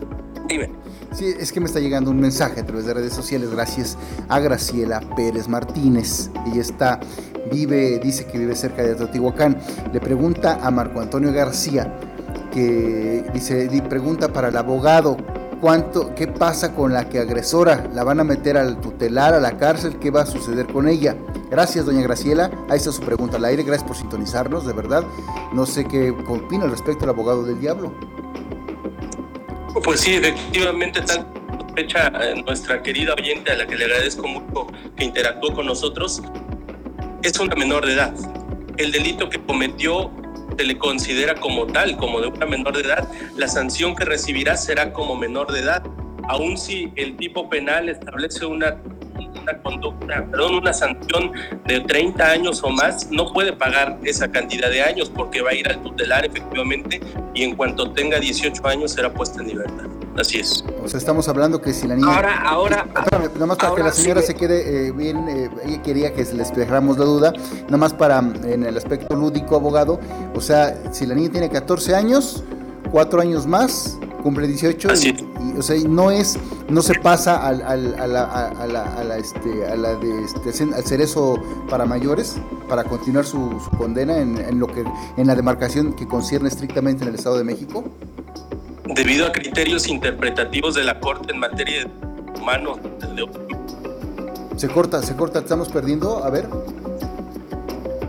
dime. Sí, es que me está llegando un mensaje a través de redes sociales gracias a Graciela Pérez Martínez. Ella está, vive, dice que vive cerca de Teotihuacán. Le pregunta a Marco Antonio García, que dice, pregunta para el abogado, ¿cuánto, ¿qué pasa con la que agresora? ¿La van a meter al tutelar, a la cárcel? ¿Qué va a suceder con ella? Gracias, doña Graciela. Ahí está su pregunta al aire. Gracias por sintonizarnos, de verdad. No sé qué opina al respecto el abogado del diablo. Pues sí, efectivamente, tal fecha eh, nuestra querida oyente, a la que le agradezco mucho que interactuó con nosotros, es una menor de edad. El delito que cometió se le considera como tal, como de una menor de edad. La sanción que recibirá será como menor de edad, aun si el tipo penal establece una una conducta, perdón, una sanción de 30 años o más, no puede pagar esa cantidad de años porque va a ir al tutelar efectivamente y en cuanto tenga 18 años será puesta en libertad. Así es. O sea, estamos hablando que si la niña... Ahora, ahora... Espérame, nada más para que la señora se quede eh, bien, eh, ella quería que les dejáramos la duda, nada más para en el aspecto lúdico, abogado, o sea, si la niña tiene 14 años, 4 años más, cumple 18 y, o sea, no es, no se pasa al, al, a, la, a, la, a, la, este, a la de este, al cerezo para mayores para continuar su, su condena en, en, lo que en la demarcación que concierne estrictamente en el Estado de México? Debido a criterios interpretativos de la Corte en materia de humanos. Se corta, se corta, estamos perdiendo, a ver.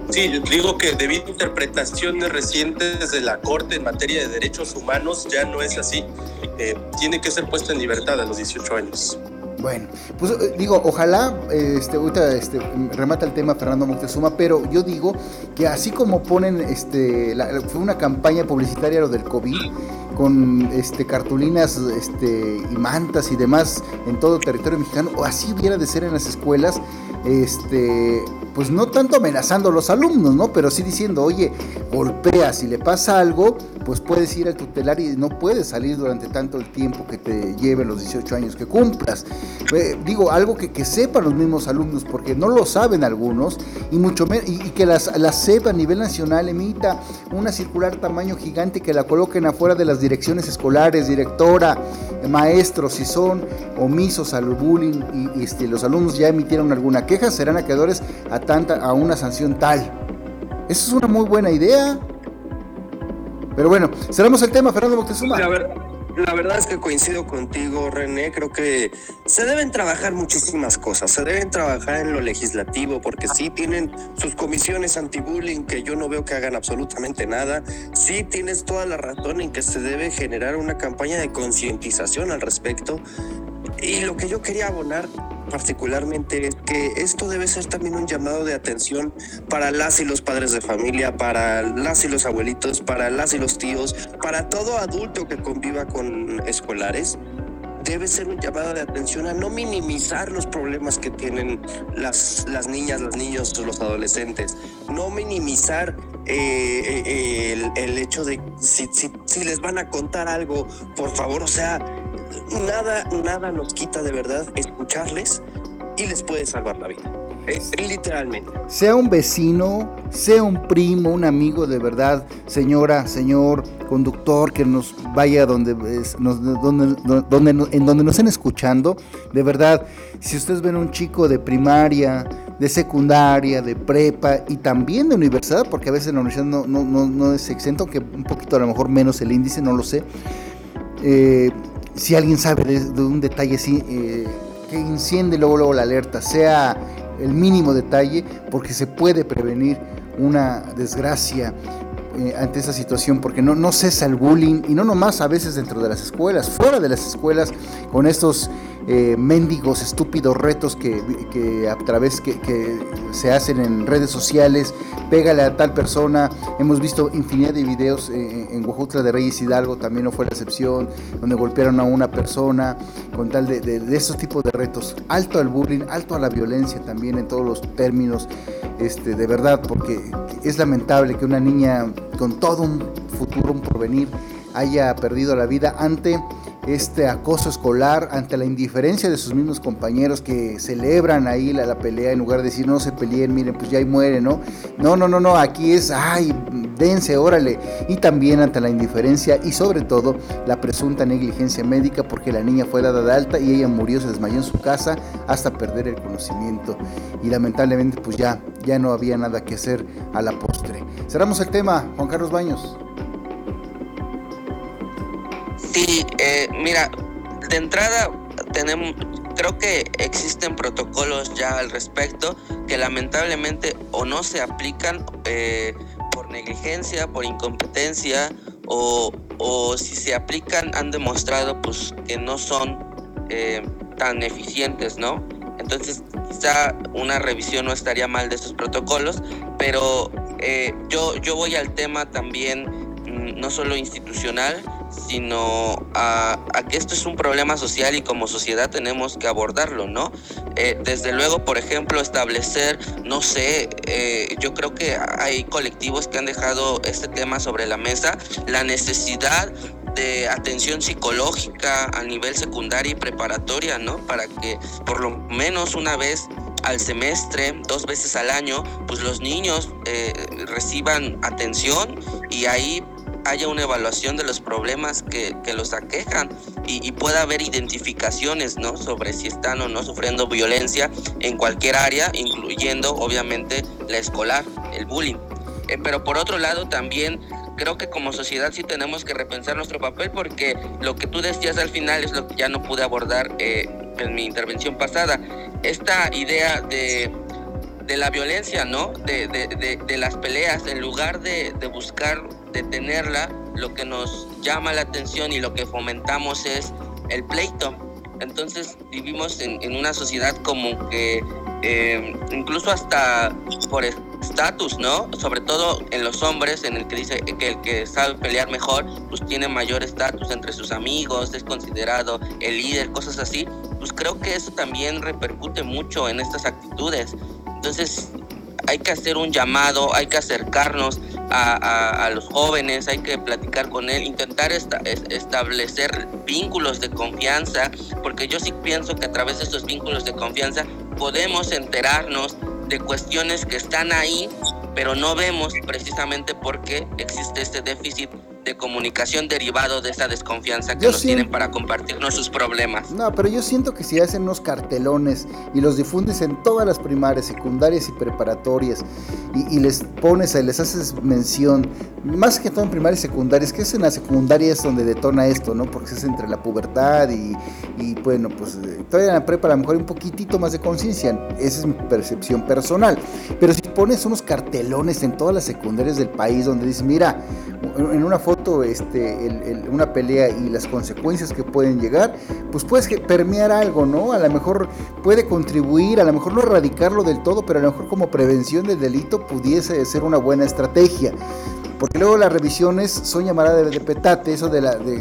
Sí, digo que debido a interpretaciones recientes de la Corte en materia de derechos humanos, ya no es así. Eh, tiene que ser puesto en libertad a los 18 años. Bueno, pues eh, digo, ojalá, este, ahorita este, remata el tema Fernando Moctezuma, pero yo digo que así como ponen, este, fue una campaña publicitaria lo del COVID, con este, cartulinas este, y mantas y demás en todo territorio mexicano, o así hubiera de ser en las escuelas, este, pues no tanto amenazando a los alumnos, ¿no? Pero sí diciendo, oye, golpea, si le pasa algo, pues puedes ir al tutelar y no puedes salir durante tanto el tiempo que te lleve los 18 años que cumplas. Eh, digo, algo que, que, sepan los mismos alumnos, porque no lo saben algunos, y mucho menos, y, que las, la CEP a nivel nacional emita una circular tamaño gigante que la coloquen afuera de las direcciones escolares, directora, maestros, si son omisos al bullying y, este, los alumnos ya emitieron alguna queja, serán acreedores a, tanta, a una sanción tal. Esa es una muy buena idea. Pero bueno, cerramos el tema, Fernando Moctezuma. A ver, la verdad es que coincido contigo, René. Creo que se deben trabajar muchísimas cosas. Se deben trabajar en lo legislativo, porque sí tienen sus comisiones anti-bullying, que yo no veo que hagan absolutamente nada. Sí tienes toda la razón en que se debe generar una campaña de concientización al respecto. Y lo que yo quería abonar particularmente es que esto debe ser también un llamado de atención para las y los padres de familia, para las y los abuelitos, para las y los tíos, para todo adulto que conviva con escolares. Debe ser un llamado de atención a no minimizar los problemas que tienen las, las niñas, los niños, los adolescentes. No minimizar eh, eh, el, el, hecho de si, si, si les van a contar algo, por favor, o sea, nada, nada nos quita de verdad escucharles y les puede salvar la vida. literalmente. Sea un vecino, sea un primo, un amigo de verdad, señora, señor, conductor, que nos vaya donde, nos, donde, donde, en donde nos estén escuchando, de verdad, si ustedes ven un chico de primaria, de secundaria, de prepa y también de universidad, porque a veces la universidad no, no, no, no es exento, que un poquito a lo mejor menos el índice, no lo sé. Eh, si alguien sabe de, un detalle así, eh, que enciende luego, luego la alerta, sea el mínimo detalle, porque se puede prevenir una desgracia eh, ante esa situación, porque no, no cesa el bullying, y no nomás a veces dentro de las escuelas, fuera de las escuelas, con estos eh, mendigos, estúpidos retos que, a través que, se hacen en redes sociales, pégale a tal persona, hemos visto infinidad de videos eh, en Huajutla de Reyes Hidalgo, también no fue la excepción, donde golpearon a una persona, con tal de, de, esos tipos de retos, alto al bullying, alto a la violencia también en todos los términos, este, de verdad, porque es lamentable que una niña con todo un futuro, un porvenir, haya perdido la vida ante este acoso escolar, ante la indiferencia de sus mismos compañeros que celebran ahí la, pelea en lugar de decir no se peleen, miren, pues ya ahí muere, ¿no? No, no, no, no, aquí es, ay, dense, órale. Y también ante la indiferencia y sobre todo la presunta negligencia médica porque la niña fue dada de alta y ella murió, se desmayó en su casa hasta perder el conocimiento. Y lamentablemente pues ya, ya no había nada que hacer a la postre. Cerramos el tema, Juan Carlos Baños. Sí, eh, mira, de entrada tenemos, creo que existen protocolos ya al respecto que lamentablemente o no se aplican eh, por negligencia, por incompetencia o, o, si se aplican han demostrado pues que no son eh, tan eficientes, ¿no? Entonces quizá una revisión no estaría mal de esos protocolos, pero yo, yo voy al tema también mm, no solo institucional, sino a, que esto es un problema social y como sociedad tenemos que abordarlo, ¿no? Eh, desde luego, por ejemplo, establecer, no sé, eh, yo creo que hay colectivos que han dejado este tema sobre la mesa, la necesidad de atención psicológica a nivel secundaria y preparatoria, ¿no? Para que por lo menos una vez al semestre, dos veces al año, pues los niños eh, reciban atención y ahí haya una evaluación de los problemas que, que los aquejan y, y, pueda haber identificaciones ¿no? sobre si están o no sufriendo violencia en cualquier área, incluyendo obviamente la escolar, el bullying. Eh, pero por otro lado también creo que como sociedad sí tenemos que repensar nuestro papel porque lo que tú decías al final es lo que ya no pude abordar eh, en mi intervención pasada. Esta idea de de la violencia, ¿no? De, de, de, de las peleas, en lugar de, buscar detenerla, lo que nos llama la atención y lo que fomentamos es el pleito. Entonces vivimos en, en una sociedad como que eh, incluso hasta por estatus, ¿no? Sobre todo en los hombres, en el que dice que el que sabe pelear mejor, pues tiene mayor estatus entre sus amigos, es considerado el líder, cosas así. Pues creo que eso también repercute mucho en estas actitudes. Entonces hay que hacer un llamado, hay que acercarnos a, los jóvenes, hay que platicar con él, intentar establecer vínculos de confianza, porque yo sí pienso que a través de esos vínculos de confianza podemos enterarnos de cuestiones que están ahí, pero no vemos precisamente porque existe este déficit de comunicación derivado de esa desconfianza que nos tienen para compartirnos sus problemas. No, pero yo siento que si hacen unos cartelones y los difundes en todas las primarias, secundarias y preparatorias y, les pones, les haces mención, más que todo en primarias y secundarias, que es en la secundaria es donde detona esto, ¿no? Porque es entre la pubertad y, y bueno, pues eh, todavía en la prepa a lo mejor hay un poquitito más de conciencia, esa es mi percepción personal. Pero si pones unos cartelones en todas las secundarias del país donde dice, mira, en una foto este, una pelea y las consecuencias que pueden llegar, pues puedes permear algo, ¿no? A lo mejor puede contribuir, a lo mejor no erradicarlo del todo, pero a lo mejor como prevención del delito pudiese ser una buena estrategia. Porque luego las revisiones son llamadas de, petate, eso de, la, de,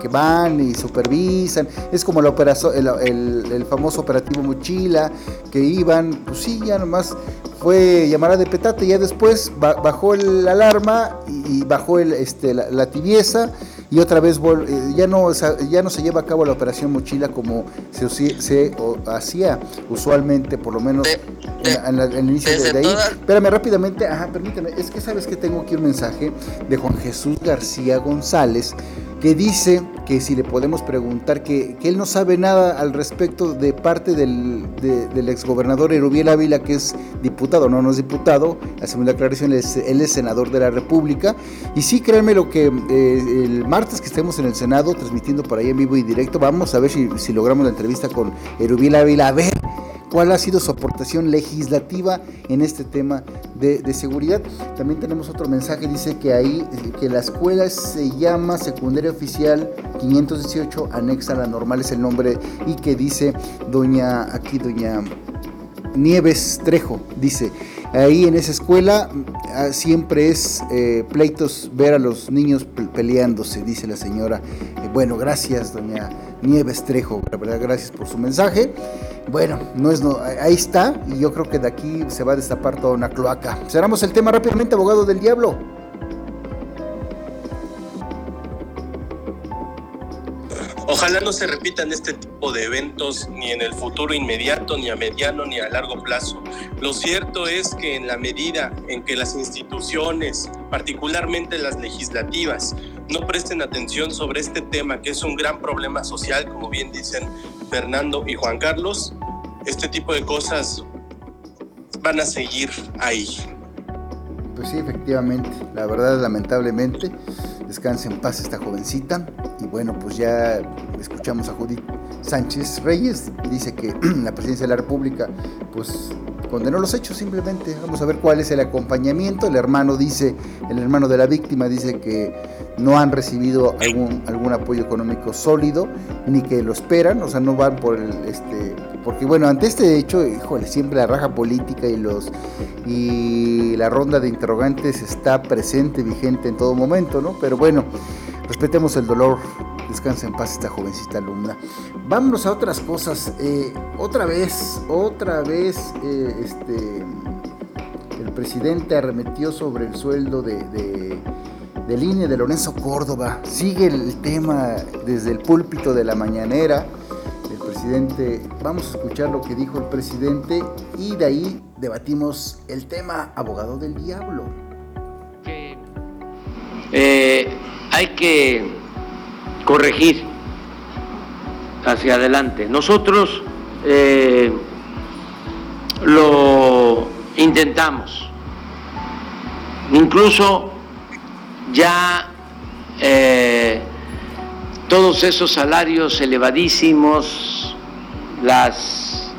que van y supervisan, es como la el, el, famoso operativo Mochila, que iban, pues sí, ya nomás fue llamada de petate, ya después bajó el alarma y, bajó el, este, la, tibieza y otra vez eh, ya, no, ya no se lleva a cabo la operación mochila como se, se hacía usualmente, por lo menos en, el inicio de, ahí. Espérame rápidamente, ajá, permíteme, es que sabes que tengo aquí un mensaje de Juan Jesús García González que dice que si le podemos preguntar, que, él no sabe nada al respecto de parte del, del exgobernador Erubiel Ávila, que es diputado, no, no es diputado, la segunda aclaración, él es, senador de la República. Y sí, créanme lo que eh, el martes que estemos en el Senado, transmitiendo por ahí en vivo y directo, vamos a ver si, si logramos la entrevista con Erubiel Ávila, a ver cuál ha sido su aportación legislativa en este tema de, seguridad. También tenemos otro mensaje, dice que ahí, que la escuela se llama Secundaria Oficial 518, anexa a la normal es el nombre, y que dice doña, aquí doña Nieves Trejo, dice, ahí en esa escuela ah, siempre es eh, pleitos ver a los niños peleándose, dice la señora. Eh, bueno, gracias, doña Nieves Trejo, la verdad, gracias por su mensaje. Bueno, no es no, ahí está, y yo creo que de aquí se va a destapar toda una cloaca. Cerramos el tema rápidamente, abogado del diablo. Ojalá no se repitan este tipo de eventos ni en el futuro inmediato, ni a mediano, ni a largo plazo. Lo cierto es que en la medida en que las instituciones, particularmente las legislativas, no presten atención sobre este tema, que es un gran problema social, como bien dicen Fernando y Juan Carlos, este tipo de cosas van a seguir ahí. Pues sí, efectivamente, la verdad lamentablemente, descanse en paz esta jovencita. Y bueno, pues ya escuchamos a Judith Sánchez Reyes, dice que <clears throat> la presidencia de la República pues condenó los hechos simplemente. Vamos a ver cuál es el acompañamiento. El hermano dice, el hermano de la víctima dice que no han recibido algún, algún apoyo económico sólido, ni que lo esperan, o sea, no van por el, este, porque bueno, ante este hecho, híjole, siempre la raja política y los y la ronda de interrogantes está presente, vigente en todo momento, ¿no? Pero bueno, respetemos el dolor, descansa en paz esta jovencita alumna. Vámonos a otras cosas. Eh, otra vez, otra vez, eh, este, el presidente arremetió sobre el sueldo de, de, del INE de Lorenzo Córdoba. Sigue el tema desde el púlpito de la mañanera. El presidente, vamos a escuchar lo que dijo el presidente y de ahí debatimos el tema abogado del diablo. Eh, hay que corregir hacia adelante. Nosotros eh, lo intentamos. Incluso ya eh, todos esos salarios elevadísimos, las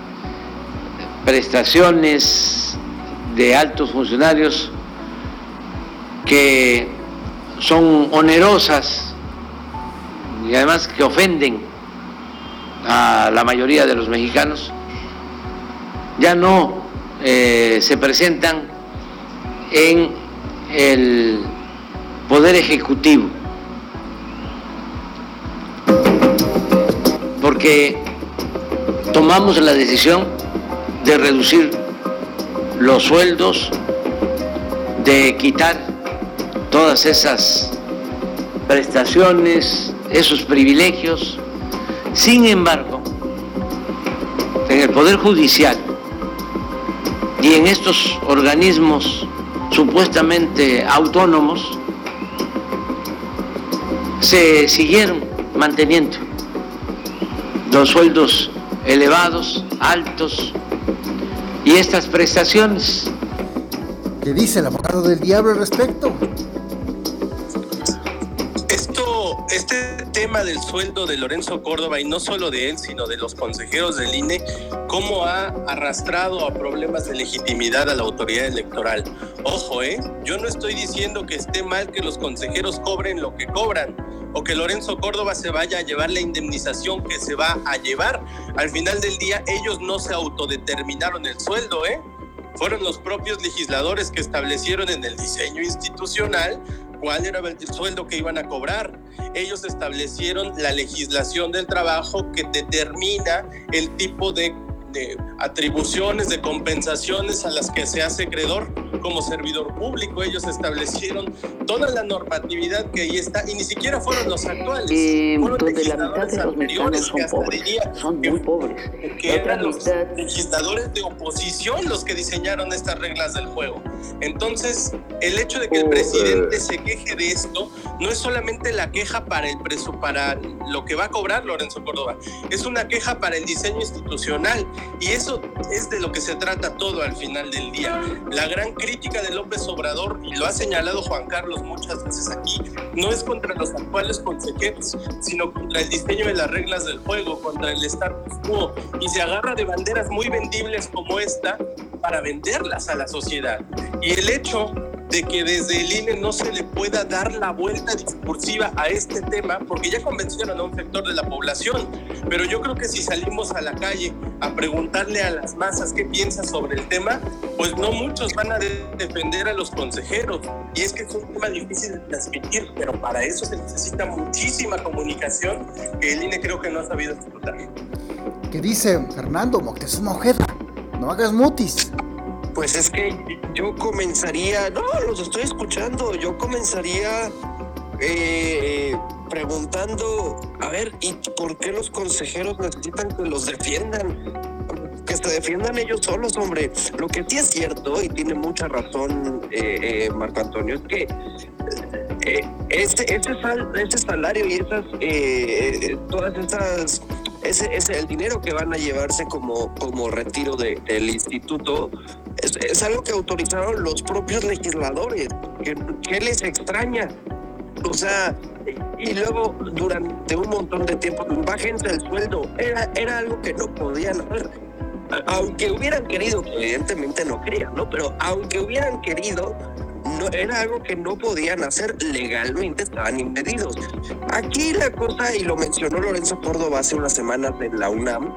prestaciones de altos funcionarios que son onerosas y además que ofenden a la mayoría de los mexicanos, ya no eh, se presentan en el Poder Ejecutivo, porque tomamos la decisión de reducir los sueldos, de quitar todas esas prestaciones, esos privilegios. Sin embargo, en el Poder Judicial y en estos organismos supuestamente autónomos, se siguieron manteniendo los sueldos elevados, altos y estas prestaciones. ¿Qué dice el abogado del diablo al respecto? Este tema del sueldo de Lorenzo Córdoba y no solo de él, sino de los consejeros del INE, cómo ha arrastrado a problemas de legitimidad a la autoridad electoral. Ojo, ¿eh? Yo no estoy diciendo que esté mal que los consejeros cobren lo que cobran o que Lorenzo Córdoba se vaya a llevar la indemnización que se va a llevar. Al final del día, ellos no se autodeterminaron el sueldo, ¿eh? Fueron los propios legisladores que establecieron en el diseño institucional cuál era el sueldo que iban a cobrar. Ellos establecieron la legislación del trabajo que determina el tipo de de atribuciones, de compensaciones a las que se hace acreedor como servidor público. Ellos establecieron toda la normatividad que ahí está y ni siquiera fueron los actuales. Eh, fueron donde la mitad de los mexicanos son pobres, son muy pobres. Que eran los legisladores de oposición los que diseñaron estas reglas del juego. Entonces, el hecho de que el presidente se queje de esto no es solamente la queja para el preso, para lo que va a cobrar Lorenzo Córdoba, es una queja para el diseño institucional y eso es de lo que se trata todo al final del día. La gran crítica de López Obrador, y lo ha señalado Juan Carlos muchas veces aquí, no es contra los actuales consejeros, sino contra el diseño de las reglas del juego, contra el status quo, y se agarra de banderas muy vendibles como esta para venderlas a la sociedad. Y el hecho de que desde el INE no se le pueda dar la vuelta discursiva a este tema, porque ya convencieron a un sector de la población, pero yo creo que si salimos a la calle a preguntarle a las masas qué piensa sobre el tema, pues no muchos van a defender a los consejeros. Y es que es un tema difícil de transmitir, pero para eso se necesita muchísima comunicación que el INE creo que no ha sabido explotar. ¿Qué dice Fernando Moctezuma Ojeda? No hagas mutis. Pues es que yo comenzaría, no, los estoy escuchando, yo comenzaría eh, preguntando, a ver, ¿y por qué los consejeros necesitan que los defiendan? Que se defiendan ellos solos, hombre. Lo que sí es cierto, y tiene mucha razón eh, eh, Marco Antonio, es que este, ese, ese, salario y esas, todas esas ese, ese, el dinero que van a llevarse como, como retiro de, del instituto es, algo que autorizaron los propios legisladores. que les extraña? O sea, y luego durante un montón de tiempo, bájense el sueldo. Era, era algo que no podían hacer. Aunque hubieran querido, evidentemente no querían, ¿no? Pero aunque hubieran querido, no, era algo que no podían hacer legalmente, estaban impedidos. Aquí la cosa, y lo mencionó Lorenzo Córdoba hace unas semanas en la UNAM,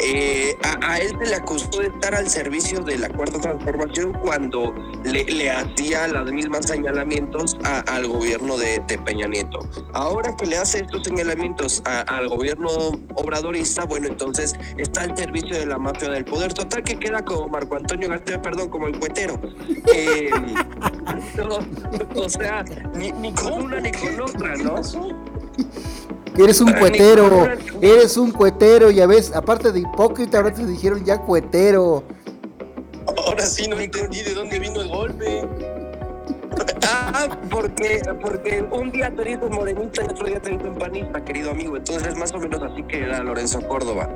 eh, a, él se le acusó de estar al servicio de la Cuarta Transformación cuando le, hacía los mismos señalamientos al gobierno de, Peña Nieto. Ahora que le hace estos señalamientos al gobierno obradorista, bueno, entonces está al servicio de la mafia del poder. Total que queda como Marco Antonio García, perdón, como el cuetero. Eh, <laughs> o sea, ni, con una ni con otra, ¿no? Eres un cuetero, eres un cuetero, ya ves, aparte de hipócrita, ahora te dijeron ya cuetero. Ahora sí no entendí de dónde vino el golpe. Ah, porque, porque un día te dices morenita y otro día te dices panista, querido amigo. Entonces, más o menos así que era Lorenzo Córdoba.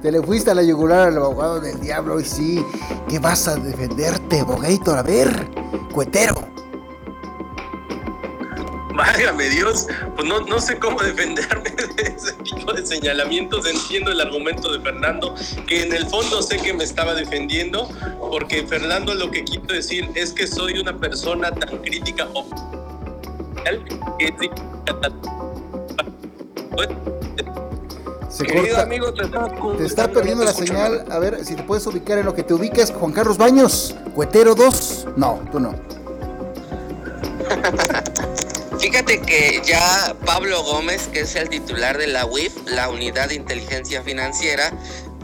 te le fuiste a la yugular al abogado del diablo y sí. ¿Qué vas a defenderte, abogator? A ver, cuetero. Válgame Dios, pues no, no sé cómo defenderme <laughs> de ese tipo de señalamientos. Entiendo el argumento de Fernando, que en el fondo sé que me estaba defendiendo, porque Fernando lo que quiero decir es que soy una persona tan crítica que se corta. Amigo, te, está, te está perdiendo la señal. A ver si te puedes ubicar en lo que te ubicas. Juan Carlos Baños, Cuetero 2. No, tú no. <laughs> Fíjate que ya Pablo Gómez, que es el titular de la UIF, la Unidad de Inteligencia Financiera,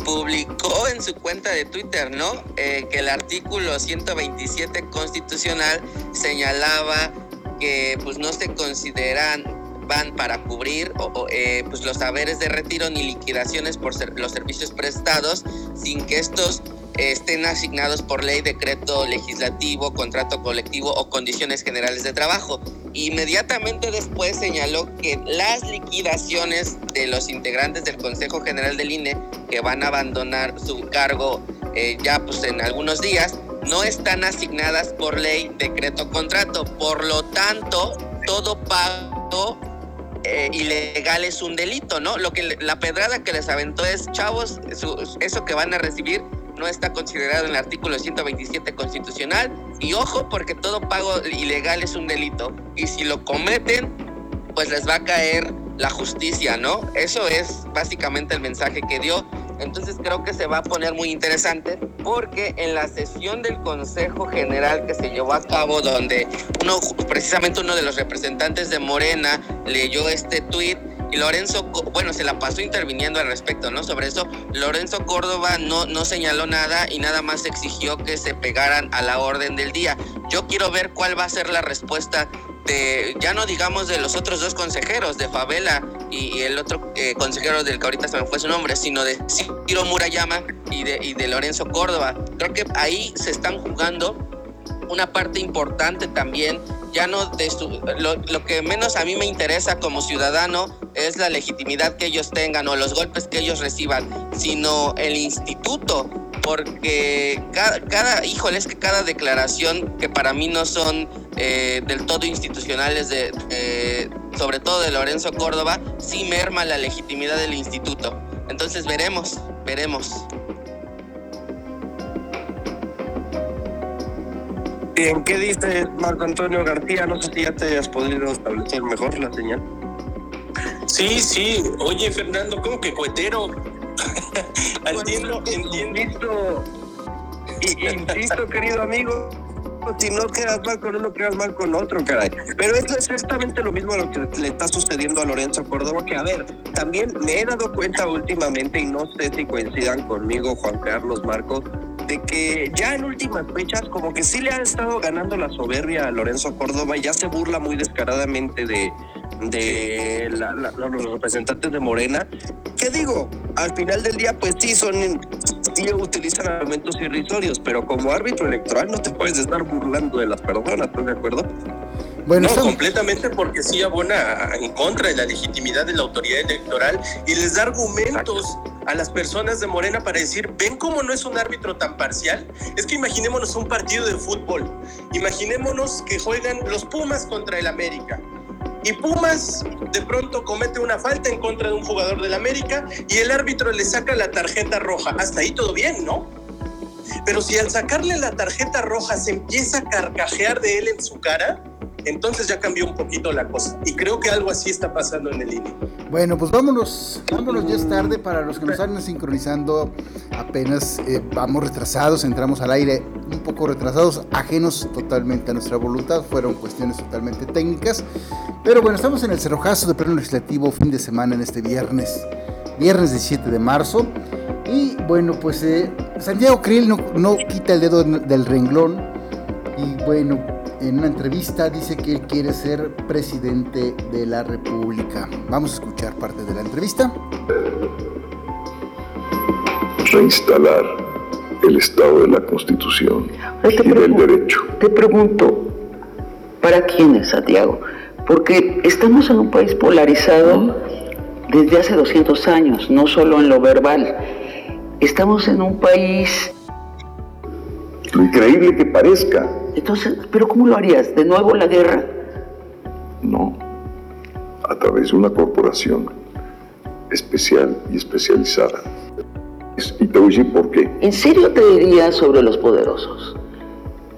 publicó en su cuenta de Twitter, ¿no? Eh, que el artículo 127 constitucional señalaba que pues no se consideran van para cubrir eh, pues los haberes de retiro ni liquidaciones por los servicios prestados sin que estos estén asignados por ley, decreto legislativo, contrato colectivo o condiciones generales de trabajo. Inmediatamente después señaló que las liquidaciones de los integrantes del Consejo General del INE que van a abandonar su cargo eh, ya pues en algunos días no están asignadas por ley, decreto, contrato. Por lo tanto, todo pago eh, ilegal es un delito, ¿no? Lo que la pedrada que les aventó es, chavos, eso que van a recibir no está considerado en el artículo 127 constitucional. Y ojo, porque todo pago ilegal es un delito. Y si lo cometen, pues les va a caer la justicia, ¿no? Eso es básicamente el mensaje que dio. Entonces creo que se va a poner muy interesante porque en la sesión del Consejo General que se llevó a cabo donde uno, precisamente uno de los representantes de Morena leyó este tuit y Lorenzo, bueno, se la pasó interviniendo al respecto, ¿no? Sobre eso, Lorenzo Córdoba no, no señaló nada y nada más exigió que se pegaran a la orden del día. Yo quiero ver cuál va a ser la respuesta de, ya no digamos de los otros dos consejeros, de Favela y, el otro eh, consejero del que ahorita se me fue su nombre, sino de Ciro Murayama y de, y de Lorenzo Córdoba. Creo que ahí se están jugando una parte importante también, ya no de lo, lo, que menos a mí me interesa como ciudadano es la legitimidad que ellos tengan o los golpes que ellos reciban, sino el instituto, porque cada, cada híjole, es que cada declaración que para mí no son eh, del todo institucionales, de, sobre todo de Lorenzo Córdoba, sí merma la legitimidad del instituto. Entonces veremos, veremos. Bien, ¿qué dice Marco Antonio García? No sé si ya te hayas podido establecer mejor la señal. Sí, sí. Oye, Fernando, ¿cómo que cuetero? <laughs> entiendo, entiendo. Y, insisto, querido amigo, si no quedas mal con uno, quedas mal con otro, caray. Pero es exactamente lo mismo a lo que le está sucediendo a Lorenzo Córdoba, que a ver, también me he dado cuenta últimamente, y no sé si coincidan conmigo, Juan Carlos, Marcos, de que ya en últimas fechas como que sí le ha estado ganando la soberbia a Lorenzo Córdoba y ya se burla muy descaradamente de, de los representantes de Morena. ¿Qué digo? Al final del día, pues sí, son sí utilizan argumentos irrisorios, pero como árbitro electoral no te puedes estar burlando de las personas, ¿estás de acuerdo? Bueno, no, completamente porque sí abona en contra de la legitimidad de la autoridad electoral y les da argumentos a las personas de Morena para decir, ven cómo no es un árbitro tan parcial. Es que imaginémonos un partido de fútbol, imaginémonos que juegan los Pumas contra el América. Y Pumas de pronto comete una falta en contra de un jugador del América y el árbitro le saca la tarjeta roja. Hasta ahí todo bien, ¿no? Pero si al sacarle la tarjeta roja se empieza a carcajear de él en su cara, entonces ya cambió un poquito la cosa. Y creo que algo así está pasando en el INE. Bueno, pues vámonos, vámonos, ya es tarde para los que nos están sincronizando. Apenas eh, vamos retrasados, entramos al aire un poco retrasados, ajenos totalmente a nuestra voluntad, fueron cuestiones totalmente técnicas. Pero bueno, estamos en el cerrojazo de pleno legislativo fin de semana en este viernes, viernes 17 de marzo. Y bueno, pues eh, Santiago Krill no, no quita el dedo del renglón. Y bueno, en una entrevista dice que él quiere ser presidente de la República. Vamos a escuchar parte de la entrevista. Reinstalar el Estado de la Constitución y del derecho. Te pregunto, ¿para quién es Santiago? Porque estamos en un país polarizado desde hace 200 años, no solo en lo verbal. Estamos en un país... Lo increíble que parezca, entonces, ¿pero cómo lo harías? ¿De nuevo la guerra? No, a través de una corporación especial y especializada. Y te voy a decir por qué. ¿En serio te dirías sobre los poderosos,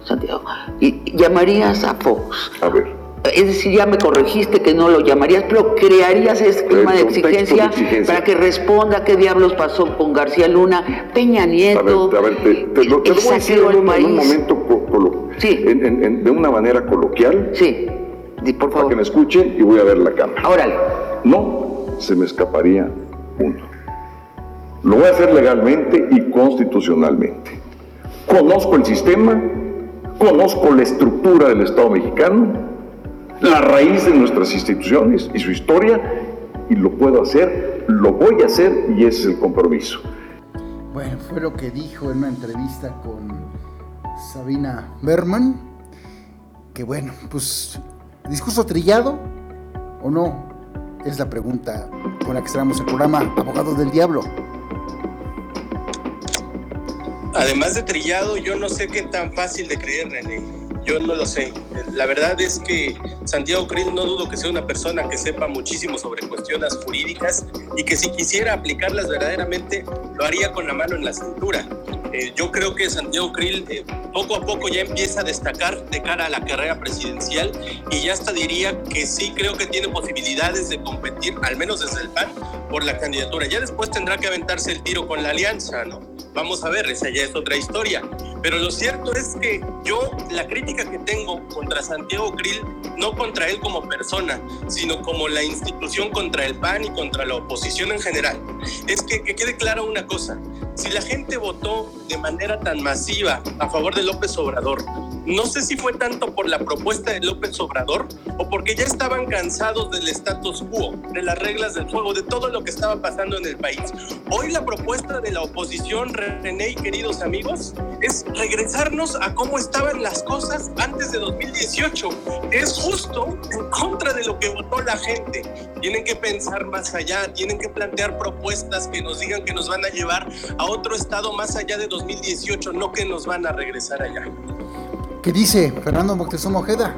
Santiago? ¿Y llamarías a Fox? A ver. Es decir, ya me corregiste que no lo llamarías, pero crearías ese clima de exigencia, para que responda qué diablos pasó con García Luna, Peña Nieto, a ver, te, lo, te en, un, en un momento Sí. de una manera coloquial. Sí. Por favor. Para que me escuchen y voy a ver la cámara. Órale. No se me escaparía uno. Lo voy a hacer legalmente y constitucionalmente. Conozco el sistema, conozco la estructura del Estado mexicano, la raíz de nuestras instituciones y su historia, y lo puedo hacer, lo voy a hacer y ese es el compromiso. Bueno, fue lo que dijo en una entrevista con Sabina Berman, que bueno, pues discurso trillado o no, es la pregunta con la que cerramos el programa Abogado del Diablo. Además de trillado, yo no sé qué tan fácil de creer, René. Yo no lo sé. La verdad es que Santiago Krill no dudo que sea una persona que sepa muchísimo sobre cuestiones jurídicas y que si quisiera aplicarlas verdaderamente lo haría con la mano en la cintura. Eh, yo creo que Santiago Krill eh, poco a poco ya empieza a destacar de cara a la carrera presidencial y ya hasta diría que sí creo que tiene posibilidades de competir, al menos desde el PAN, por la candidatura. Ya después tendrá que aventarse el tiro con la alianza, ¿no? Vamos a ver, esa ya es otra historia. Pero lo cierto es que yo la crítica que tengo contra Santiago Krill, no contra él como persona, sino como la institución contra el PAN y contra la oposición en general, es que, que quede clara una cosa. Si la gente votó de manera tan masiva a favor de López Obrador, no sé si fue tanto por la propuesta de López Obrador o porque ya estaban cansados del status quo, de las reglas del juego, de todo lo que estaba pasando en el país. Hoy la propuesta de la oposición, René y queridos amigos, es regresarnos a cómo estaban las cosas antes de 2018. Es justo en contra de lo que votó la gente. Tienen que pensar más allá, tienen que plantear propuestas que nos digan que nos van a llevar a otro estado más allá de 2018, no que nos van a regresar allá. ¿Qué dice Fernando Moctezuma Ojeda?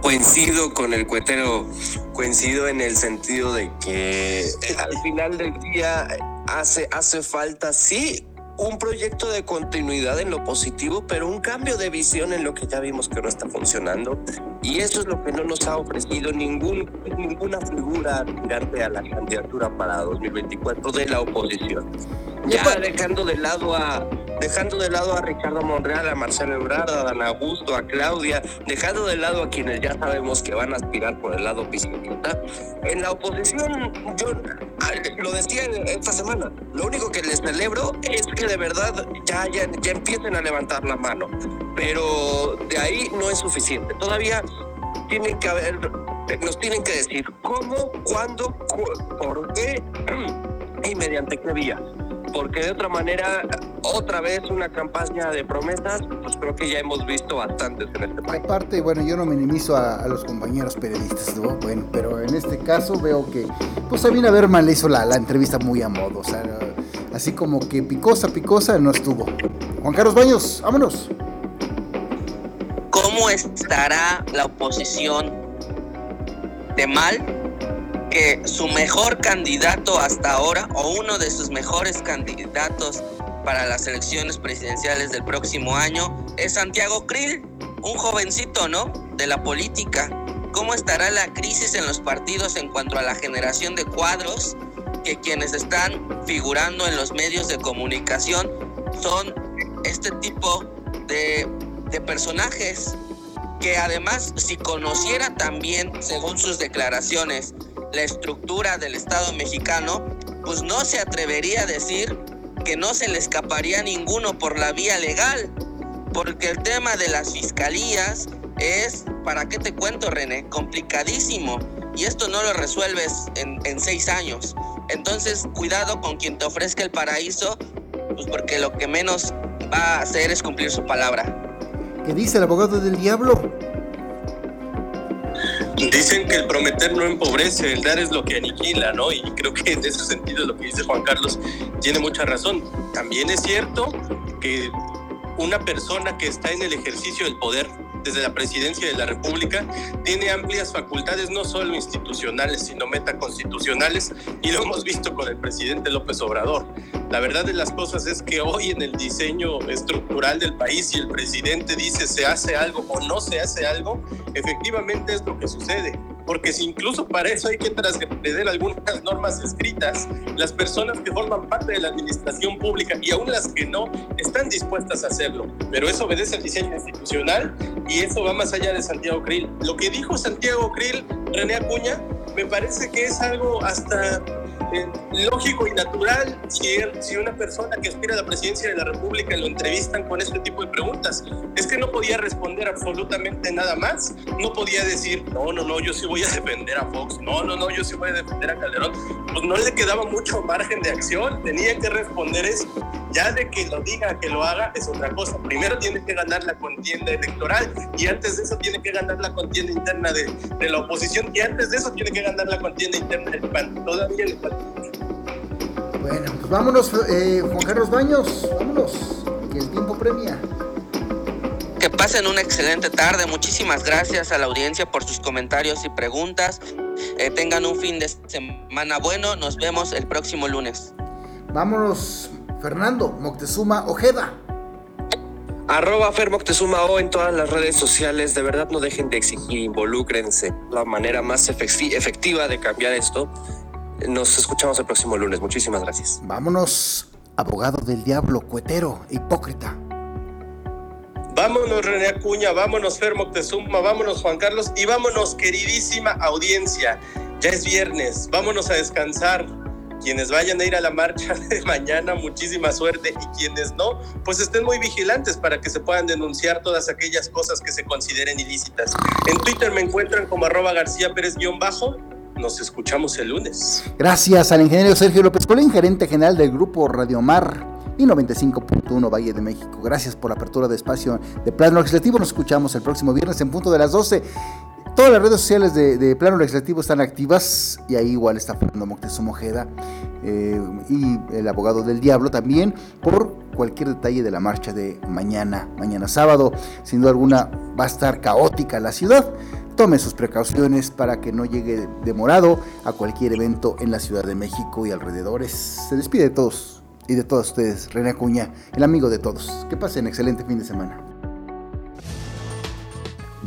Coincido con el cuetero, coincido en el sentido de que al final del día hace, hace falta, sí, un proyecto de continuidad en lo positivo, pero un cambio de visión en lo que ya vimos que no está funcionando. Y eso es lo que no nos ha ofrecido ningún, ninguna figura tirante a la candidatura para 2024 de la oposición. Ya dejando de lado a dejando de lado a Ricardo Monreal, a Marcelo Ebrard, a Dan Augusto, a Claudia, dejando de lado a quienes ya sabemos que van a aspirar por el lado bicicleta. En la oposición, yo lo decía esta semana, lo único que les celebro es que de verdad ya, ya, ya empiecen a levantar la mano, pero de ahí no es suficiente. Todavía tienen que haber, nos tienen que decir cómo, cuándo, por qué <clears throat> y mediante qué vía porque de otra manera, otra vez una campaña de promesas, pues creo que ya hemos visto bastantes en este país. Aparte, bueno, yo no minimizo a, los compañeros periodistas, ¿no? Bueno, pero en este caso veo que, pues Sabina Berman le hizo la, la entrevista muy a modo, o sea, así como que picosa, picosa no estuvo. Juan Carlos Baños, vámonos. ¿Cómo estará la oposición de mal que su mejor candidato hasta ahora, o uno de sus mejores candidatos para las elecciones presidenciales del próximo año, es Santiago Krill, un jovencito, ¿no? De la política. ¿Cómo estará la crisis en los partidos en cuanto a la generación de cuadros? Que quienes están figurando en los medios de comunicación son este tipo de, de personajes que además si conociera también, según sus declaraciones, la estructura del Estado mexicano, pues no se atrevería a decir que no se le escaparía ninguno por la vía legal, porque el tema de las fiscalías es, ¿para qué te cuento, René? Complicadísimo. Y esto no lo resuelves en, en seis años. Entonces, cuidado con quien te ofrezca el paraíso, pues porque lo que menos va a hacer es cumplir su palabra. ¿Qué dice el abogado del diablo? Dicen que el prometer no empobrece, el dar es lo que aniquila, ¿no? Y creo que en ese sentido lo que dice Juan Carlos tiene mucha razón. También es cierto que una persona que está en el ejercicio del poder desde la presidencia de la República, tiene amplias facultades no solo institucionales, sino metaconstitucionales, y lo hemos visto con el presidente López Obrador. La verdad de las cosas es que hoy en el diseño estructural del país, si el presidente dice se hace algo o no se hace algo, efectivamente es lo que sucede porque si incluso para eso hay que transgredir algunas normas escritas, las personas que forman parte de la administración pública y aún las que no están dispuestas a hacerlo. Pero eso obedece al diseño institucional y eso va más allá de Santiago Krill. Lo que dijo Santiago Krill, René Acuña, me parece que es algo hasta lógico y natural si, si una persona que aspira a la presidencia de la República lo entrevistan con este tipo de preguntas. Es que no podía responder absolutamente nada más. No podía decir, no, no, no, yo sí voy a defender a Fox. No, no, no, yo sí voy a defender a Calderón. Pues no le quedaba mucho margen de acción. Tenía que responder eso. Ya de que lo diga, que lo haga, es otra cosa. Primero tiene que ganar la contienda electoral y antes de eso tiene que ganar la contienda interna de, de la oposición y antes de eso tiene que ganar la contienda interna del PAN. Todavía le falta Bueno, pues vámonos, eh, Juan Carlos Baños, vámonos, que el tiempo premia. Que pasen una excelente tarde. Muchísimas gracias a la audiencia por sus comentarios y preguntas. Eh, tengan un fin de semana bueno. Nos vemos el próximo lunes. Vámonos, Fernando Moctezuma Ojeda. Arroba Fer Moctezuma O en todas las redes sociales. De verdad no dejen de exigir, involúcrense. La manera más efectiva de cambiar esto. Nos escuchamos el próximo lunes. Muchísimas gracias. Vámonos, abogado del diablo, cuetero, hipócrita. Vámonos René Acuña, vámonos Fer Moctezuma, vámonos Juan Carlos y vámonos queridísima audiencia. Ya es viernes, vámonos a descansar. Quienes vayan a ir a la marcha <laughs> de mañana, muchísima suerte y quienes no, pues estén muy vigilantes para que se puedan denunciar todas aquellas cosas que se consideren ilícitas. En Twitter me encuentran como arroba García Pérez-bajo. Nos escuchamos el lunes. Gracias al ingeniero Sergio López Colín, gerente general del grupo Radio Mar y 95.1 Valle de México. Gracias por la apertura de espacio de Plano Legislativo. Nos escuchamos el próximo viernes en punto de las 12. Todas las redes sociales de, Plano Legislativo están activas y ahí igual está Fernando Moctezuma Ojeda eh, y el abogado del diablo también por cualquier detalle de la marcha de mañana, mañana sábado. Sin duda alguna va a estar caótica la ciudad. Tome sus precauciones para que no llegue demorado a cualquier evento en la Ciudad de México y alrededores. Se despide de todos y de todos ustedes, René Acuña, el amigo de todos. Que pasen excelente fin de semana.